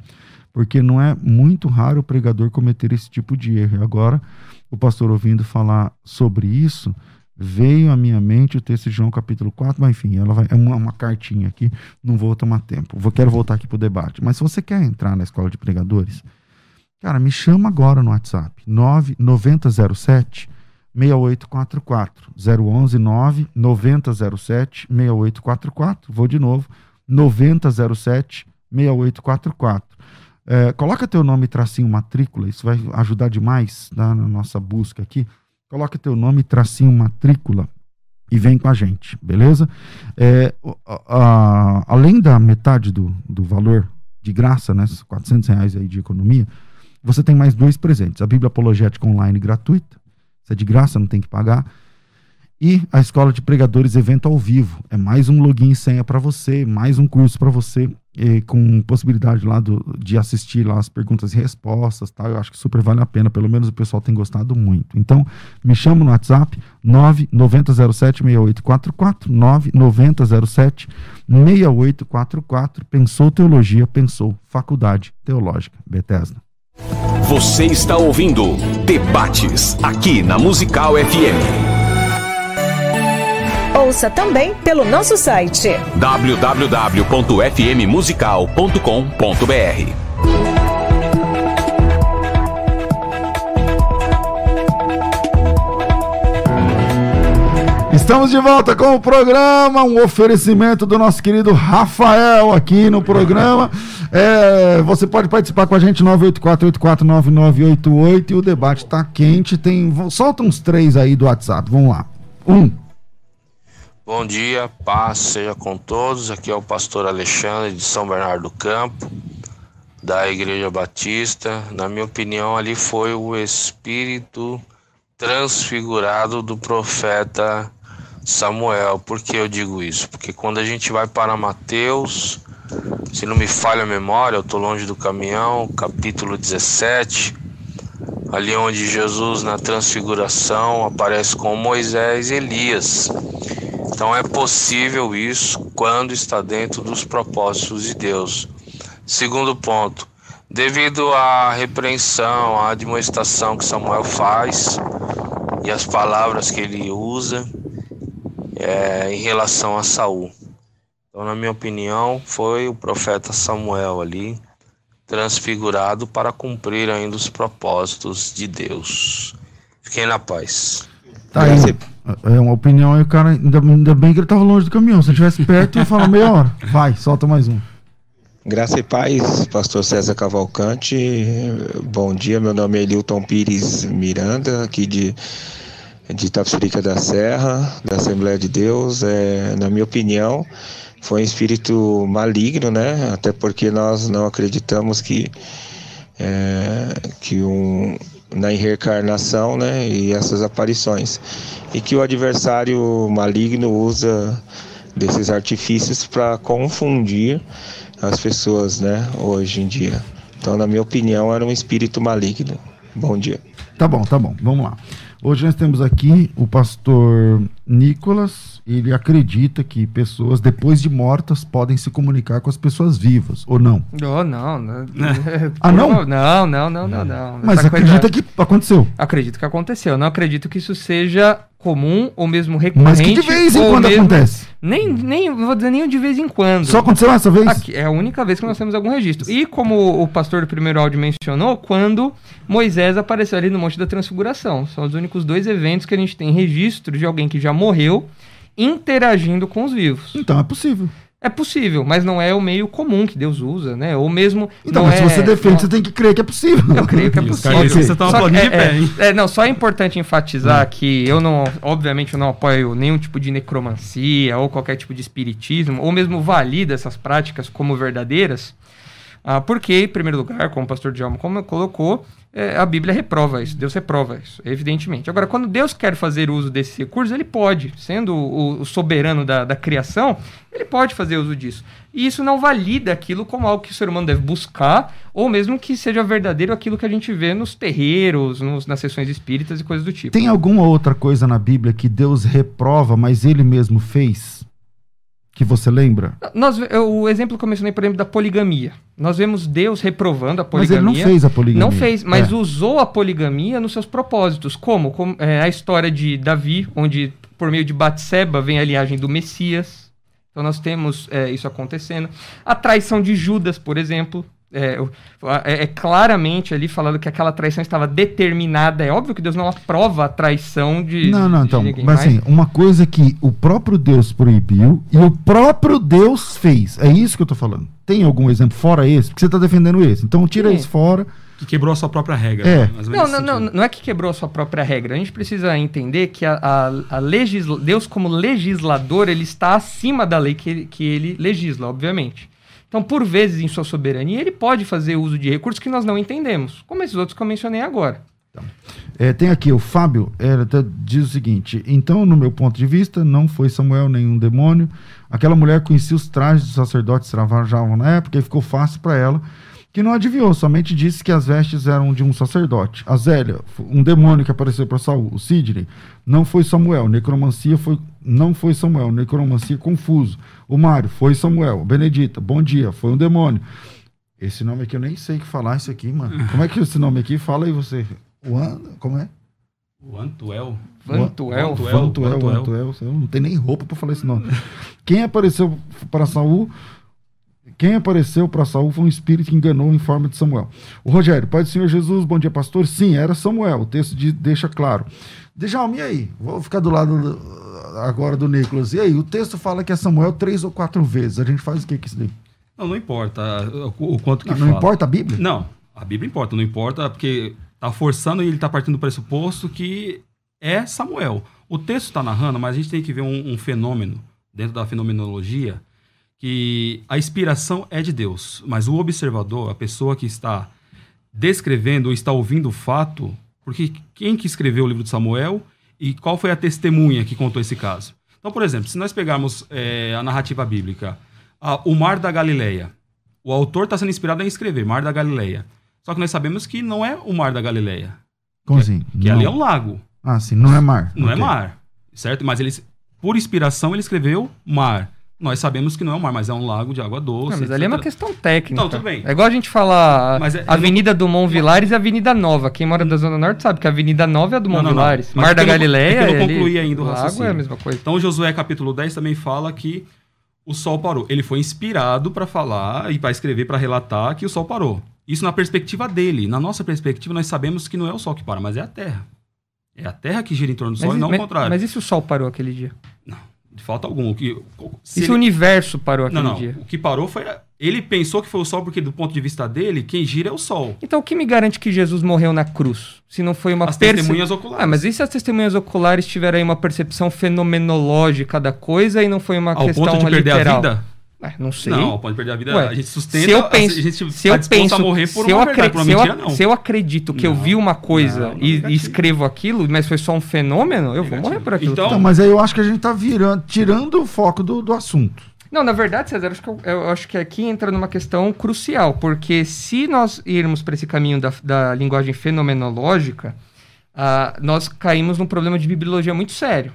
Porque não é muito raro o pregador cometer esse tipo de erro. Agora, o pastor ouvindo falar sobre isso, veio à minha mente o texto de João capítulo 4, mas enfim, ela vai, é uma, uma cartinha aqui, não vou tomar tempo. Vou, quero voltar aqui para o debate. Mas se você quer entrar na escola de pregadores, Cara, me chama agora no WhatsApp. 9007 6844. 011 9 9007 6844. Vou de novo. 9007 6844. É, coloca teu nome tracinho matrícula, isso vai ajudar demais tá, na nossa busca aqui. Coloca teu nome tracinho matrícula e vem com a gente, beleza? É, a, a, além da metade do, do valor de graça, né, 400 reais aí de economia, você tem mais dois presentes: a Bíblia Apologética Online gratuita, isso é de graça, não tem que pagar. E a Escola de Pregadores Evento ao Vivo. É mais um login e senha para você, mais um curso para você, com possibilidade lá do, de assistir lá as perguntas e respostas. Tá? Eu acho que super vale a pena, pelo menos o pessoal tem gostado muito. Então, me chama no WhatsApp 9907-6844, 9907-6844. Pensou Teologia, pensou Faculdade Teológica Bethesda. Você está ouvindo Debates aqui na Musical FM. Ouça também pelo nosso site www.fmmusical.com.br. Estamos de volta com o programa, um oferecimento do nosso querido Rafael aqui no programa. É, você pode participar com a gente, 984-849988 e o debate está quente. Tem, solta uns três aí do WhatsApp, vamos lá. Um. Bom dia, paz seja com todos. Aqui é o pastor Alexandre de São Bernardo do Campo, da Igreja Batista. Na minha opinião, ali foi o espírito transfigurado do profeta Samuel. Por que eu digo isso? Porque quando a gente vai para Mateus, se não me falha a memória, eu estou longe do caminhão, capítulo 17, ali onde Jesus, na transfiguração, aparece com Moisés e Elias. Então é possível isso quando está dentro dos propósitos de Deus. Segundo ponto, devido à repreensão, à admoestação que Samuel faz e as palavras que ele usa, é, em relação a Saul. Então, na minha opinião, foi o profeta Samuel ali transfigurado para cumprir ainda os propósitos de Deus. Fiquem na paz. Tá aí. É uma opinião aí, o cara, ainda, ainda bem que ele estava longe do caminhão. Se ele estivesse perto, ia falar meia hora. Vai, solta mais um. Graça e paz, pastor César Cavalcante. Bom dia, meu nome é Elilton Pires Miranda, aqui de de Itapsirica da Serra, da Assembleia de Deus, é, na minha opinião, foi um espírito maligno, né? Até porque nós não acreditamos que, é, que um, na reencarnação, né? E essas aparições. E que o adversário maligno usa desses artifícios para confundir as pessoas, né? Hoje em dia. Então, na minha opinião, era um espírito maligno. Bom dia. Tá bom, tá bom. Vamos lá. Hoje nós temos aqui o pastor Nicolas. Ele acredita que pessoas depois de mortas podem se comunicar com as pessoas vivas, ou não? Oh, não, não. ah, não? Não, não, não, não, não. Mas Essa acredita coisa... que aconteceu? Acredito que aconteceu. Não acredito que isso seja comum ou mesmo recorrente. Mas que de vez em quando mesmo, acontece. Nem, nem, vou dizer nem de vez em quando. Só aconteceu essa vez? Aqui, é a única vez que nós temos algum registro. E como o pastor do primeiro áudio mencionou, quando Moisés apareceu ali no Monte da Transfiguração. São os únicos dois eventos que a gente tem registro de alguém que já morreu interagindo com os vivos. Então é possível. É possível, mas não é o meio comum que Deus usa, né? Ou mesmo. Então, mas é, se você defende, não... você tem que crer que é possível. Eu creio que é possível. Okay. Você tá uma é, de pé, hein? É, não, só é importante enfatizar hum. que eu não, obviamente, eu não apoio nenhum tipo de necromancia ou qualquer tipo de espiritismo, ou mesmo valida essas práticas como verdadeiras, ah, porque, em primeiro lugar, como o pastor Djalma colocou, é, a Bíblia reprova isso, Deus reprova isso, evidentemente. Agora, quando Deus quer fazer uso desses recursos, ele pode, sendo o, o soberano da, da, criação, ele pode fazer uso disso. E isso não valida aquilo como algo que o ser humano deve buscar, ou mesmo que seja verdadeiro aquilo que a gente vê nos terreiros, nos, nas sessões espíritas e coisas do tipo. Tem alguma outra coisa na Bíblia que Deus reprova, mas ele mesmo fez? Que você lembra? Nós, o exemplo que eu mencionei, por exemplo, da poligamia. Nós vemos Deus reprovando a poligamia. Mas ele não fez a poligamia. Não fez, mas é. usou a poligamia nos seus propósitos. Como? Como é, a história de Davi, onde por meio de Batseba vem a linhagem do Messias. Então nós temos é, isso acontecendo. A traição de Judas, por exemplo. É, é, é, claramente ali falando que aquela traição estava determinada. É óbvio que Deus não aprova a traição de. Não, não, de então. Mas assim, uma coisa que o próprio Deus proibiu e o próprio Deus fez. É isso que eu estou falando. Tem algum exemplo fora esse? Porque você está defendendo esse. Então tira Sim. esse fora. Que quebrou a sua própria regra. É. Né? Não, não, não, não é que quebrou a sua própria regra. A gente precisa entender que a, a, a legisla... Deus, como legislador, ele está acima da lei que, que ele legisla, obviamente. Então, por vezes, em sua soberania, ele pode fazer uso de recursos que nós não entendemos, como esses outros que eu mencionei agora. Então, é, tem aqui o Fábio, é, diz o seguinte: então, no meu ponto de vista, não foi Samuel nenhum demônio. Aquela mulher conhecia os trajes dos sacerdotes trabalhavam na época e ficou fácil para ela, que não adivinhou, somente disse que as vestes eram de um sacerdote. A Zélia, um demônio que apareceu para Saul. O Sidney, não foi Samuel. Necromancia foi, não foi Samuel. Necromancia confuso. O Mário, foi Samuel. Benedita, bom dia, foi um demônio. Esse nome aqui eu nem sei que falar isso aqui, mano. Como é que é esse nome aqui? Fala aí você. O An... Como é? O Antuel. Vantuel. Vantuel, Vantuel. Não tem nem roupa para falar esse nome. Quem apareceu para Saul quem apareceu para Saul foi um espírito que enganou em forma de Samuel. O Rogério, Pai do Senhor Jesus, bom dia, pastor. Sim, era Samuel. O texto de, deixa claro. Djalma, e aí? Vou ficar do lado agora do Nicolas. E aí, o texto fala que é Samuel três ou quatro vezes. A gente faz o que com isso daí? Não, não importa o, o quanto que não, não fala. importa a Bíblia? Não, a Bíblia importa. Não importa porque tá forçando e ele tá partindo do pressuposto que é Samuel. O texto está narrando, mas a gente tem que ver um, um fenômeno dentro da fenomenologia que a inspiração é de Deus, mas o observador, a pessoa que está descrevendo ou está ouvindo o fato, porque quem que escreveu o livro de Samuel e qual foi a testemunha que contou esse caso? Então, por exemplo, se nós pegarmos é, a narrativa bíblica, a, o Mar da Galileia, o autor está sendo inspirado em escrever Mar da Galileia. Só que nós sabemos que não é o Mar da Galileia. Como que, assim? Que não. ali é um lago. Ah, sim, não é mar. Não é okay. é mar, certo? Mas ele, por inspiração ele escreveu mar. Nós sabemos que não é um mar, mas é um lago de água doce. Não, mas ali é uma questão técnica. Não, tudo bem. É igual a gente falar é, Avenida não... do Mont Vilares e Avenida Nova. Quem mora da Zona Norte sabe que a Avenida Nova é a do Mont Vilares. Mar da Galileia. É eu não concluí ainda o raciocínio. é a mesma coisa. Então, Josué capítulo 10 também fala que o sol parou. Ele foi inspirado para falar e para escrever, para relatar que o sol parou. Isso na perspectiva dele. Na nossa perspectiva, nós sabemos que não é o sol que para, mas é a Terra. É a Terra que gira em torno do Sol mas, e não mas, o contrário. Mas e se o Sol parou aquele dia? De falta alguma. O que, se ele... o universo parou aquele não, não. dia? O que parou foi. Ele pensou que foi o Sol, porque do ponto de vista dele, quem gira é o Sol. Então o que me garante que Jesus morreu na cruz? Se não foi uma As perce... testemunhas oculares. Ah, mas e se as testemunhas oculares tiveram aí uma percepção fenomenológica da coisa e não foi uma Ao questão ponto de perder literal? a vida? É, não sei. Não, pode perder a vida. Ué, a gente sustenta. Se eu penso, a gente se eu tá penso, a morrer por se uma eu verdade, por uma mentira, eu, não. Se eu acredito que não, eu vi uma coisa não, não e, e, escrevo aquilo, mas foi só um fenômeno, eu negativo. vou morrer por aquilo. Então, então, mas aí eu acho que a gente tá virando, tirando o foco do, do assunto. Não, na verdade, César, acho que eu, eu, acho que aqui entra numa questão crucial, porque se nós irmos para esse caminho da, da linguagem fenomenológica, uh, nós caímos num problema de bibliologia muito sério.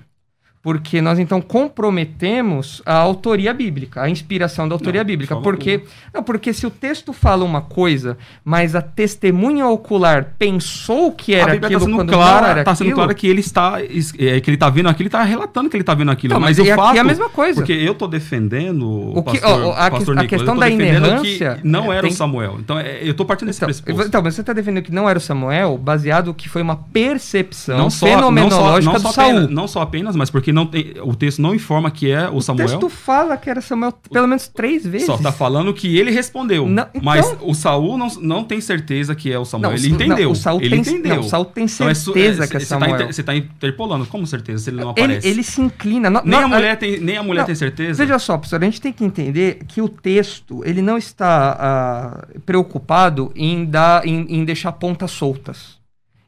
Porque nós então comprometemos a autoria bíblica, a inspiração da autoria não, bíblica. Porque, não, porque se o texto fala uma coisa, mas a testemunha ocular pensou que era tá aquilo tá quando clara, não era Está sendo claro que ele está, é, que ele está vendo aquilo, está relatando que ele está vendo aquilo. Não, mas, mas o fato, é a mesma coisa. Porque eu estou defendendo o, que, pastor, ó, a, pastor a Nicolas, questão da inerrância que não era tem... o Samuel. Então é, eu estou partindo desse então, pressuposto. Então, mas você está defendendo que não era o Samuel, baseado que foi uma percepção não só, fenomenológica não só, não só do Saul. não só apenas, mas porque não tem, o texto não informa que é o, o Samuel. O texto fala que era Samuel pelo menos três vezes. Só tá falando que ele respondeu. Não, então... Mas o Saul não, não tem certeza que é o Samuel. Não, ele entendeu. Não, o Saul ele tem, entendeu. Não, o Saul tem certeza então é, que é Samuel. Você tá, tá interpolando. Como certeza se ele não aparece? Ele, ele se inclina. Não, nem, a mulher tem, nem a mulher tem certeza. Veja só, professor, a gente tem que entender que o texto ele não está uh, preocupado em, dar, em, em deixar pontas soltas.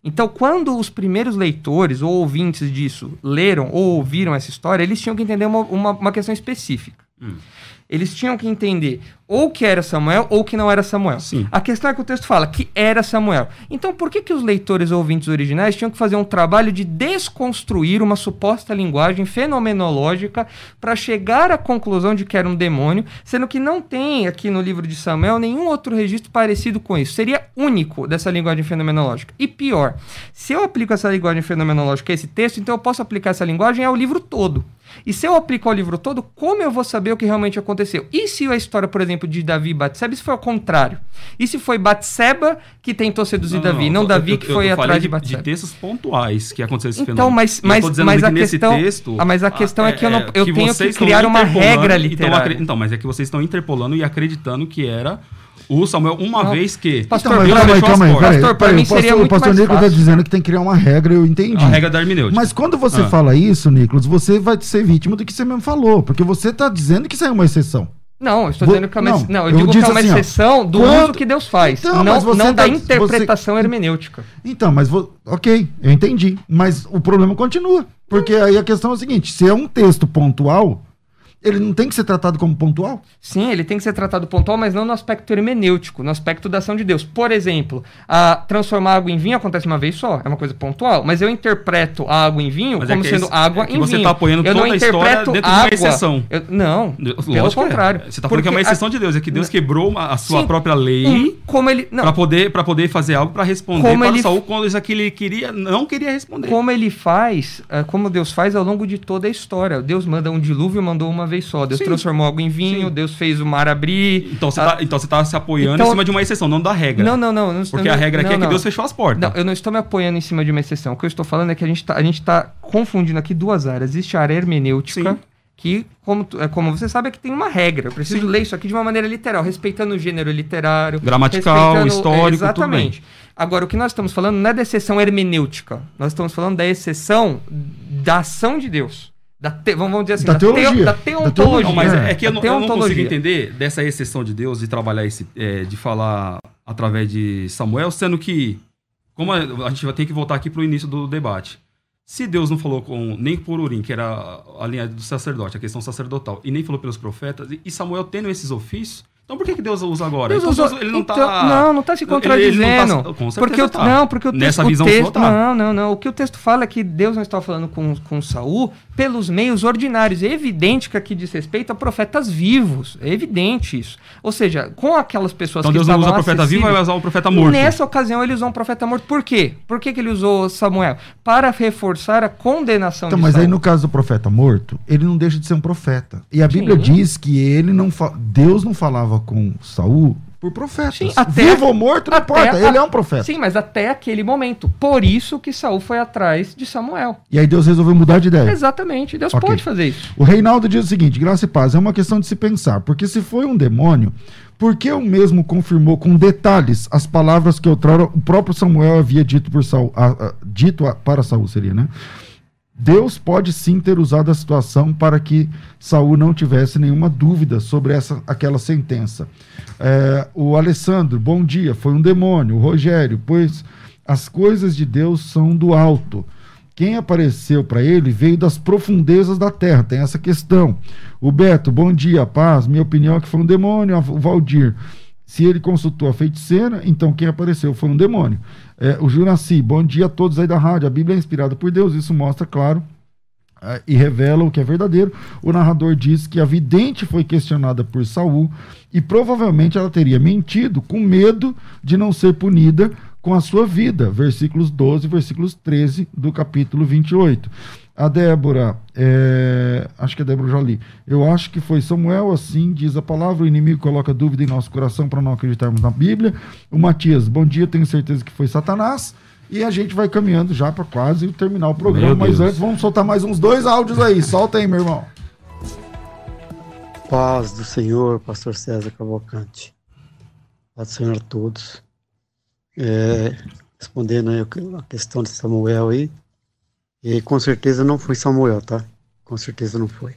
Então, quando os primeiros leitores ou ouvintes disso leram ou ouviram essa história, eles tinham que entender uma, uma, uma questão específica. Hum. Eles tinham que entender ou que era Samuel ou que não era Samuel. Sim. A questão é que o texto fala que era Samuel. Então, por que, que os leitores ou ouvintes originais tinham que fazer um trabalho de desconstruir uma suposta linguagem fenomenológica para chegar à conclusão de que era um demônio, sendo que não tem aqui no livro de Samuel nenhum outro registro parecido com isso? Seria único dessa linguagem fenomenológica. E pior, se eu aplico essa linguagem fenomenológica a esse texto, então eu posso aplicar essa linguagem ao livro todo. E se eu aplico ao livro todo, como eu vou saber o que realmente aconteceu? E se a história, por exemplo, de Davi e Batseba, se foi ao contrário? E se foi Batseba que tentou seduzir não, Davi, não, não Davi eu, que foi atrás de, de Batseba? de textos pontuais que aconteceram esse então, fenômeno. Mas, mas, mas a questão, texto, ah, mas a questão é, é que eu, não, eu que tenho que criar uma regra literária. Então, então, mas é que vocês estão interpolando e acreditando que era o Samuel, uma não. vez que. Pastor, então, mas, calma, calma, calma, pastor, para mim seria muito O pastor Nicolas está dizendo que tem que criar uma regra, eu entendi. A regra da hermenêutica. Mas quando você ah. fala isso, Nicolas, você vai ser vítima do que você mesmo falou, porque você está dizendo que isso é uma exceção. Não, eu estou dizendo que é uma, não, não, eu, eu digo que é uma assim, exceção do quando... uso que Deus faz, então, não, não da tá, interpretação você... hermenêutica. Então, mas vou... ok, eu entendi. Mas o problema continua. Porque aí a questão é a seguinte: se é um texto pontual, ele não tem que ser tratado como pontual? Sim, ele tem que ser tratado pontual, mas não no aspecto hermenêutico, no aspecto da ação de Deus. Por exemplo, a transformar água em vinho acontece uma vez só, é uma coisa pontual, mas eu interpreto a água em vinho mas é como é sendo água é em você vinho. Você está apoiando eu toda a história dentro água, de uma exceção. Eu, não, Lógico pelo contrário. É. Você está falando que é uma exceção a, de Deus, é que Deus quebrou a sua sim, própria lei um, para poder para poder fazer algo para responder como para ele, Saul quando já que ele queria não queria responder. Como ele faz, eh, como Deus faz ao longo de toda a história. Deus manda um dilúvio, mandou uma vez só. Deus transformou transformou água em vinho, Sim. Deus fez o mar abrir. Então você está tá, então tá se apoiando então, em cima de uma exceção, não da regra. Não, não, não. não Porque não, a regra aqui não, é que Deus fechou as portas. Não, eu não estou me apoiando em cima de uma exceção. O que eu estou falando é que a gente está tá confundindo aqui duas áreas. Existe a área hermenêutica. Sim que, como, é, como você sabe, é que tem uma regra. Eu preciso Sim. ler isso aqui de uma maneira literal, respeitando o gênero literário. Gramatical, histórico, Exatamente. Agora, o que nós estamos falando não é da exceção hermenêutica. Nós estamos falando da exceção da ação de Deus. Da te, vamos dizer assim, da, da teologia. Te, da teontologia. Não, mas é, é que eu não, eu não, consigo entender dessa exceção de Deus de trabalhar esse, é, de falar através de Samuel, sendo que, como a, a gente vai ter que voltar aqui para o início do debate. Se Deus não falou com nem por Urim, que era a linha do sacerdote, a questão sacerdotal, e nem falou pelos profetas, e Samuel tendo esses ofícios, então por que, que Deus usa agora? Deus então, usa, ele não tá então. Não, não tá se contradizendo. Ele, ele tá, com porque o, tá. Não, porque o texto. Nessa visão o texto, tá. Não, não, não. O que o texto fala é que Deus não estava falando com, com Saul pelos meios ordinários. É evidente que aqui diz respeito a profetas vivos. É evidente isso. Ou seja, com aquelas pessoas então, que Deus não usa o profeta vivo, vai usar o profeta morto. Nessa ocasião, ele usou um profeta morto. Por quê? Por que, que ele usou Samuel? Para reforçar a condenação então, de Mas Saul. aí, no caso do profeta morto, ele não deixa de ser um profeta. E a Bíblia Sim. diz que ele não Deus não falava com Saul por profetas. Sim, até, Vivo ou morto, não importa, a, ele é um profeta. Sim, mas até aquele momento. Por isso que Saul foi atrás de Samuel. E aí Deus resolveu mudar de ideia. Exatamente, Deus okay. pode fazer isso. O Reinaldo diz o seguinte: graça e paz, é uma questão de se pensar, porque se foi um demônio, por que o mesmo confirmou com detalhes as palavras que outrora o próprio Samuel havia dito, por Saul, a, a, dito a, para Saul, seria, né? Deus pode sim ter usado a situação para que Saul não tivesse nenhuma dúvida sobre essa aquela sentença. É, o Alessandro, bom dia, foi um demônio. O Rogério, pois as coisas de Deus são do alto. Quem apareceu para ele veio das profundezas da terra, tem essa questão. O Beto, bom dia, paz. Minha opinião é que foi um demônio. O Valdir, se ele consultou a feiticeira, então quem apareceu foi um demônio. É, o Juraci, bom dia a todos aí da rádio. A Bíblia é inspirada por Deus, isso mostra, claro, uh, e revela o que é verdadeiro. O narrador diz que a vidente foi questionada por Saul e provavelmente ela teria mentido com medo de não ser punida com a sua vida. Versículos 12, versículos 13 do capítulo 28. A Débora, é, acho que a Débora já li. Eu acho que foi Samuel, assim diz a palavra. O inimigo coloca dúvida em nosso coração para não acreditarmos na Bíblia. O Matias, bom dia, tenho certeza que foi Satanás. E a gente vai caminhando já para quase terminar o programa. Mas antes, vamos soltar mais uns dois áudios aí. Solta aí, meu irmão. Paz do Senhor, Pastor César Cavalcante. Paz do Senhor a todos. É, respondendo aí a questão de Samuel aí. E com certeza não foi Samuel, tá? Com certeza não foi.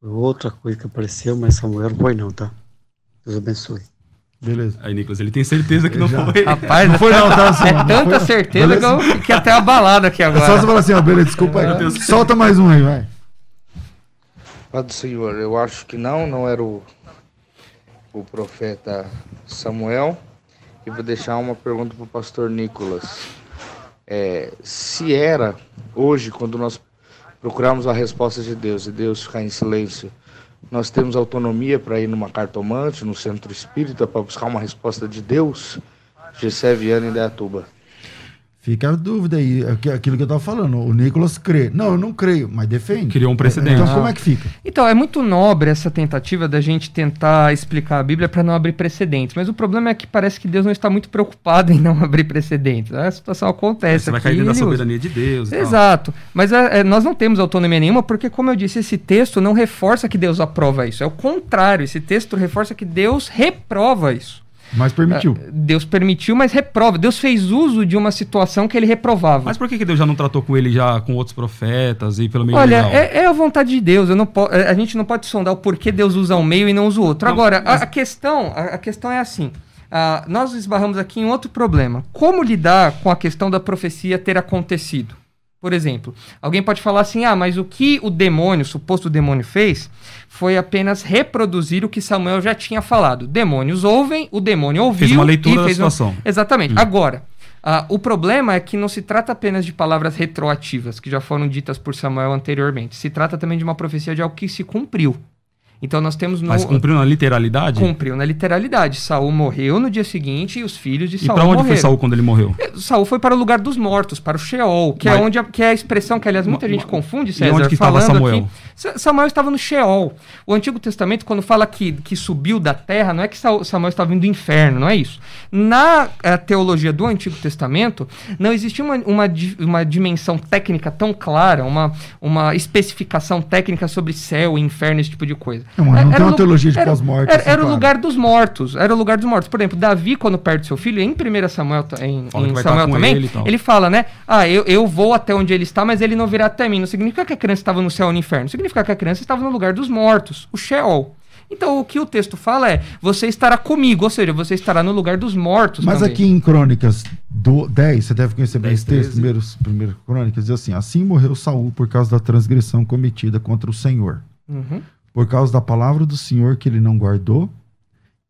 Foi outra coisa que apareceu, mas Samuel não foi não, tá? Deus abençoe. Beleza. Aí, Nicolas, ele tem certeza que não já. foi. Rapaz, não foi não, tá? Assim, é tanta certeza beleza. que eu fiquei até abalado aqui agora. É só você falar assim, ó, beleza, desculpa aí. Solta mais um aí, vai. Pai do Senhor, eu acho que não, não era o, o profeta Samuel. E vou deixar uma pergunta para o pastor Nicolas. É, se era hoje, quando nós procuramos a resposta de Deus e Deus ficar em silêncio, nós temos autonomia para ir numa cartomante, no centro espírita, para buscar uma resposta de Deus. Gessé Viana em Deatuba. Fica a dúvida aí, é aquilo que eu estava falando. O Nicolas crê. Não, eu não creio, mas defende. Criou um precedente. Então, como é que fica? Então, é muito nobre essa tentativa da gente tentar explicar a Bíblia para não abrir precedentes. Mas o problema é que parece que Deus não está muito preocupado em não abrir precedentes. A situação acontece. Você vai cair dentro da soberania de Deus. Exato. Mas é, é, nós não temos autonomia nenhuma, porque, como eu disse, esse texto não reforça que Deus aprova isso. É o contrário. Esse texto reforça que Deus reprova isso. Mas permitiu. Ah, Deus permitiu, mas reprova. Deus fez uso de uma situação que ele reprovava. Mas por que, que Deus já não tratou com ele já com outros profetas e pelo meio Olha, é, é, a vontade de Deus. Eu não po a gente não pode sondar o porquê Deus usa um meio e não usa o outro. Não, Agora, mas... a, a, questão, a, a, questão é assim. Uh, nós esbarramos aqui em outro problema. Como lidar com a questão da profecia ter acontecido? Por exemplo, alguém pode falar assim: ah, mas o que o demônio, o suposto demônio, fez foi apenas reproduzir o que Samuel já tinha falado. Demônios ouvem, o demônio ouviu. Fez uma leitura da situação. Exatamente. Hum. Agora, o problema é que não se trata apenas de palavras retroativas, que já foram ditas por Samuel anteriormente. Se trata também de uma profecia de algo que se cumpriu. Então nós temos no... Mas cumpriu na literalidade? Cumpriu na literalidade. Saul morreu no dia seguinte e os filhos de e Saul morreram. E para onde morreram. foi Saul quando ele morreu? É, Saul foi para o lugar dos mortos, para o Sheol, que é mas... é onde a, que é a expressão que aliás muita gente confunde, César, e onde que falando Samuel? aqui. Samuel estava no Sheol. O Antigo Testamento quando fala que, que subiu da terra, não é que Samuel estava vindo do inferno, não é isso. Na eh, teologia do Antigo Testamento, não existia uma, uma, uma dimensão técnica tão clara, uma, uma especificação técnica sobre céu e inferno, esse tipo de coisa. Não, não tem uma teologia de pós-morte. Era, era o lugar dos mortos. Era o lugar dos mortos. Por exemplo, Davi, quando perde seu filho, em 1 Samuel, em, em Samuel também, ele, ele, fala, né? Ah, eu, eu vou até onde ele está, mas ele não virá até mim. Não significa que a criança estava no céu ou no inferno. Significa que a criança estava no lugar dos mortos, o Sheol. Então, o que o texto fala é: você estará comigo, ou seja, você estará no lugar dos mortos. Mas também. aqui em Crônicas do 10, você deve conhecer bem esse texto, primeiros, primeiros Crônicas, diz assim: Assim morreu Saul por causa da transgressão cometida contra o Senhor. Uhum por causa da palavra do Senhor que ele não guardou,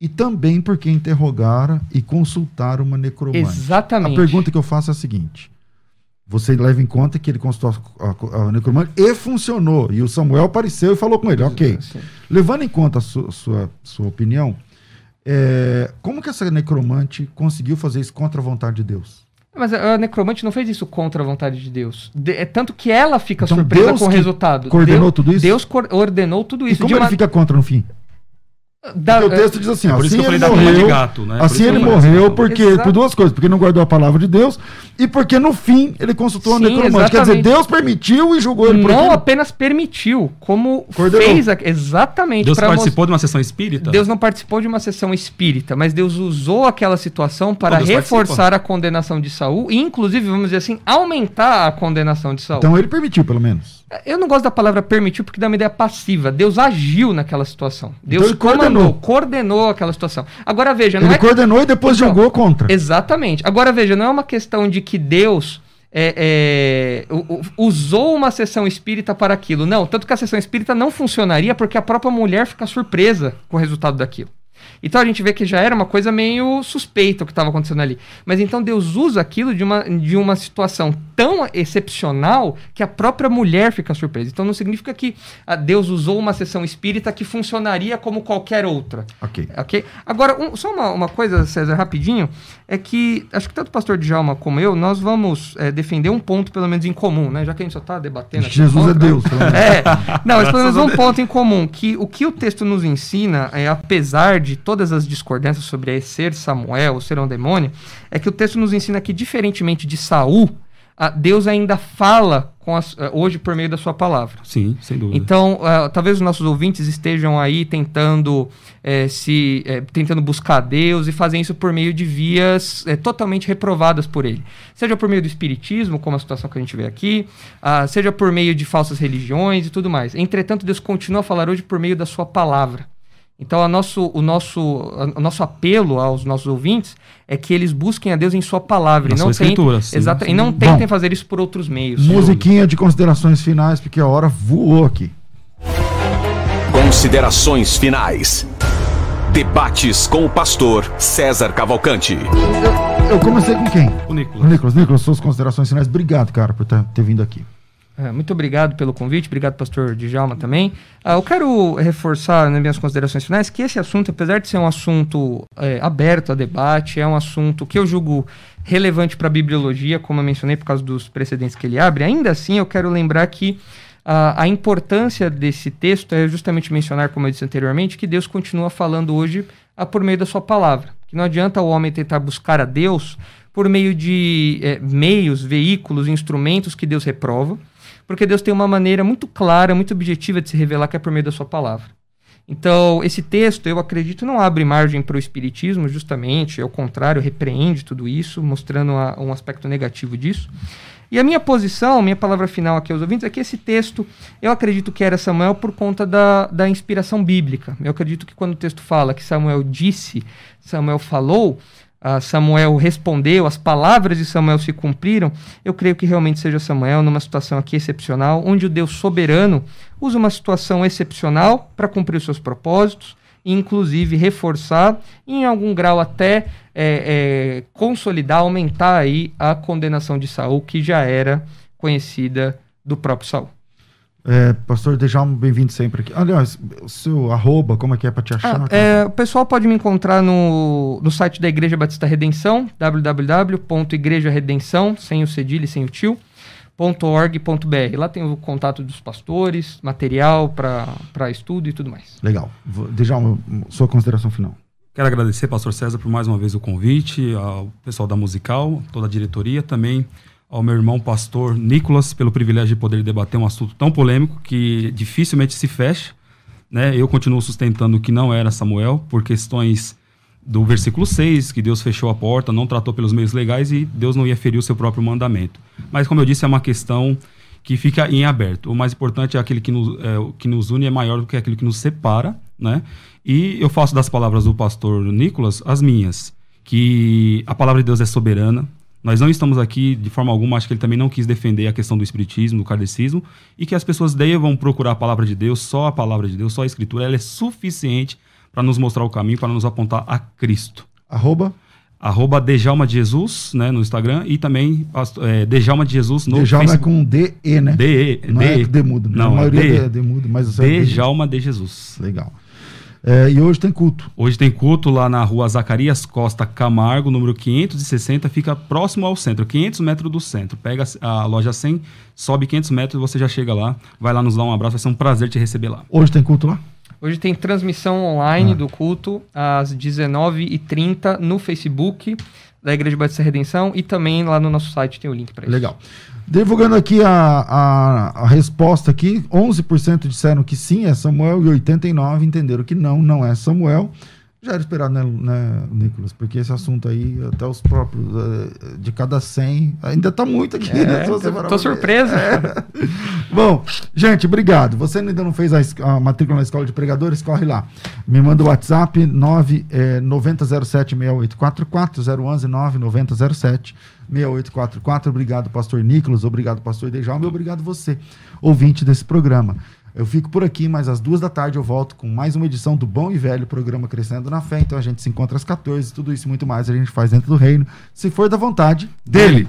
e também porque interrogara e consultaram uma necromante. Exatamente. A pergunta que eu faço é a seguinte: você leva em conta que ele consultou a, a, a necromante e funcionou, e o Samuel apareceu e falou com ele, ok. Sim. Levando em conta a sua, sua, sua opinião, é, como que essa necromante conseguiu fazer isso contra a vontade de Deus? Mas a necromante não fez isso contra a vontade de Deus. De, é tanto que ela fica então, surpresa Deus com o resultado. Coordenou Deus, tudo isso? Deus ordenou tudo isso. E como ele uma... fica contra no fim? Da, o texto diz assim, é assim ele morreu, gato, né? assim ele morreu porque por duas coisas, porque não guardou a palavra de Deus e porque no fim ele consultou Sim, a necromante. Quer dizer, Deus permitiu e julgou ele por Não apenas permitiu, como Coordenou. fez a, exatamente. Deus participou de uma sessão espírita? Deus não participou de uma sessão espírita, mas Deus usou aquela situação para reforçar participa. a condenação de Saul e inclusive, vamos dizer assim, aumentar a condenação de Saul. Então ele permitiu, pelo menos. Eu não gosto da palavra permitiu porque dá uma ideia passiva. Deus agiu naquela situação. Deus então coordenou. coordenou aquela situação. Agora veja, ele é coordenou e depois então, jogou contra. Exatamente. Agora veja, não é uma questão de que Deus é, é, usou uma sessão espírita para aquilo. Não, tanto que a sessão espírita não funcionaria porque a própria mulher fica surpresa com o resultado daquilo. Então a gente vê que já era uma coisa meio suspeita o que estava acontecendo ali. Mas então Deus usa aquilo de uma, de uma situação tão excepcional que a própria mulher fica surpresa. Então não significa que ah, Deus usou uma sessão espírita que funcionaria como qualquer outra. Ok. Ok? Agora, um, só uma, uma coisa, César, rapidinho, é que acho que tanto o pastor Djalma como eu, nós vamos é, defender um ponto, pelo menos, em comum, né? Já que a gente só está debatendo. Jesus ponto, é Deus. É. Não, mas pelo menos um ponto em comum, que o que o texto nos ensina, é, apesar de todas as discordâncias sobre ser Samuel ou ser um demônio, é que o texto nos ensina que, diferentemente de Saul, Deus ainda fala as, eh, hoje por meio da sua palavra. Sim, sem dúvida. Então, uh, talvez os nossos ouvintes estejam aí tentando é, se tentando buscar Deus e fazem isso por meio de vias totalmente reprovadas por ele. Seja por meio do espiritismo, como a situação que a gente vê aqui, uh, seja por meio de falsas religiões e tudo mais. Entretanto, Deus continua a falar hoje por meio da sua palavra. Então, a nosso, o, nosso, o nosso apelo aos nossos ouvintes é que eles busquem a Deus em Sua palavra. Na e não escritura, sim, exato, sim. E não tentem fazer isso por outros meios. Musiquinha de considerações finais, porque a hora voou aqui. Considerações finais. Debates com o pastor César Cavalcante. Eu, eu comecei com quem? O Nicolas. O Nicolas, Nicolas, suas considerações finais. Obrigado, cara, por ter, ter vindo aqui. É, muito obrigado pelo convite, obrigado, pastor Djalma, também. Ah, eu quero reforçar nas minhas considerações finais que esse assunto, apesar de ser um assunto é, aberto a debate, é um assunto que eu julgo relevante para a bibliologia, como eu mencionei, por causa dos precedentes que ele abre. Ainda assim, eu quero lembrar que ah, a importância desse texto é justamente mencionar, como eu disse anteriormente, que Deus continua falando hoje ah, por meio da sua palavra. Que não adianta o homem tentar buscar a Deus por meio de é, meios, veículos, instrumentos que Deus reprova porque Deus tem uma maneira muito clara, muito objetiva de se revelar que é por meio da sua palavra. Então, esse texto, eu acredito, não abre margem para o espiritismo, justamente, ao contrário, repreende tudo isso, mostrando a, um aspecto negativo disso. E a minha posição, minha palavra final aqui aos ouvintes, é que esse texto, eu acredito que era Samuel por conta da, da inspiração bíblica. Eu acredito que quando o texto fala que Samuel disse, Samuel falou, uh, Samuel respondeu, as palavras de Samuel se cumpriram, eu creio que realmente seja Samuel numa situação aqui excepcional, onde o Deus soberano usa uma situação excepcional para cumprir os seus propósitos, inclusive reforçar, em algum grau até é, é, consolidar, aumentar aí a condenação de Saul, que já era conhecida do próprio Saul. É, pastor Dejalmo, bem-vindo sempre aqui. Aliás, o seu arroba, como é que é para te achar? Ah, é, o pessoal pode me encontrar no, no site da Igreja Batista Redenção, www.igrejaredenção, sem o cedilho e sem o tio, .org.br. Lá tem o contato dos pastores, material para estudo e tudo mais. Legal. Dejalmo, sua consideração final. Quero agradecer, pastor César, por mais uma vez o convite, ao pessoal da Musical, toda a diretoria, também ao meu irmão pastor Nicolas pelo privilégio de poder debater um assunto tão polêmico que dificilmente se fecha. Né? Eu continuo sustentando que não era Samuel por questões do versículo 6, que Deus fechou a porta, não tratou pelos meios legais e Deus não ia ferir o seu próprio mandamento. Mas, como eu disse, é uma questão que fica em aberto. O mais importante é aquele que nos, é, que nos une é maior do que aquilo que nos separa, né? E eu faço das palavras do pastor Nicolas as minhas, que a palavra de Deus é soberana, nós não estamos aqui de forma alguma, acho que ele também não quis defender a questão do espiritismo, do kardecismo, e que as pessoas devam procurar a palavra de Deus, só a palavra de Deus, só a escritura, ela é suficiente para nos mostrar o caminho, para nos apontar a Cristo. Arroba? Arroba Dejalma de Jesus, né, no Instagram, e também é, Dejalma de Jesus no Dejalma Facebook. é com D-E, né? D-E. Não é D mudo. Não, a maioria é D mudo, mas... Dejalma de Jesus. Legal. É, e hoje tem culto. Hoje tem culto lá na rua Zacarias Costa Camargo, número 560, fica próximo ao centro, 500 metros do centro. Pega a loja 100, sobe 500 metros, você já chega lá, vai lá nos dar um abraço, vai ser um prazer te receber lá. Hoje tem culto lá? Hoje tem transmissão online ah. do culto às 19h30 no Facebook da Igreja Batista Redenção e também lá no nosso site tem o link para isso. Legal. Divulgando aqui a, a, a, resposta aqui, 11% disseram que sim, é Samuel, e 89% entenderam que não, não é Samuel. Já era esperado, né, né, Nicolas? Porque esse assunto aí, até os próprios, eh, de cada 100, ainda tá muito aqui, é, né? Tô, tô surpresa. É. Bom, gente, obrigado. Você ainda não fez a, a, matrícula na Escola de Pregadores? Corre lá. Me manda o WhatsApp, 9, eh, 9007-6844, 011 99007 6844. Obrigado, pastor Nicolas. Obrigado, pastor Dejalme. Obrigado você, ouvinte desse programa. Eu fico por aqui, mas às duas da tarde eu volto com mais uma edição do Bom e Velho programa Crescendo na Fé. Então a gente se encontra às 14, tudo isso e muito mais a gente faz dentro do reino, se for da vontade dele.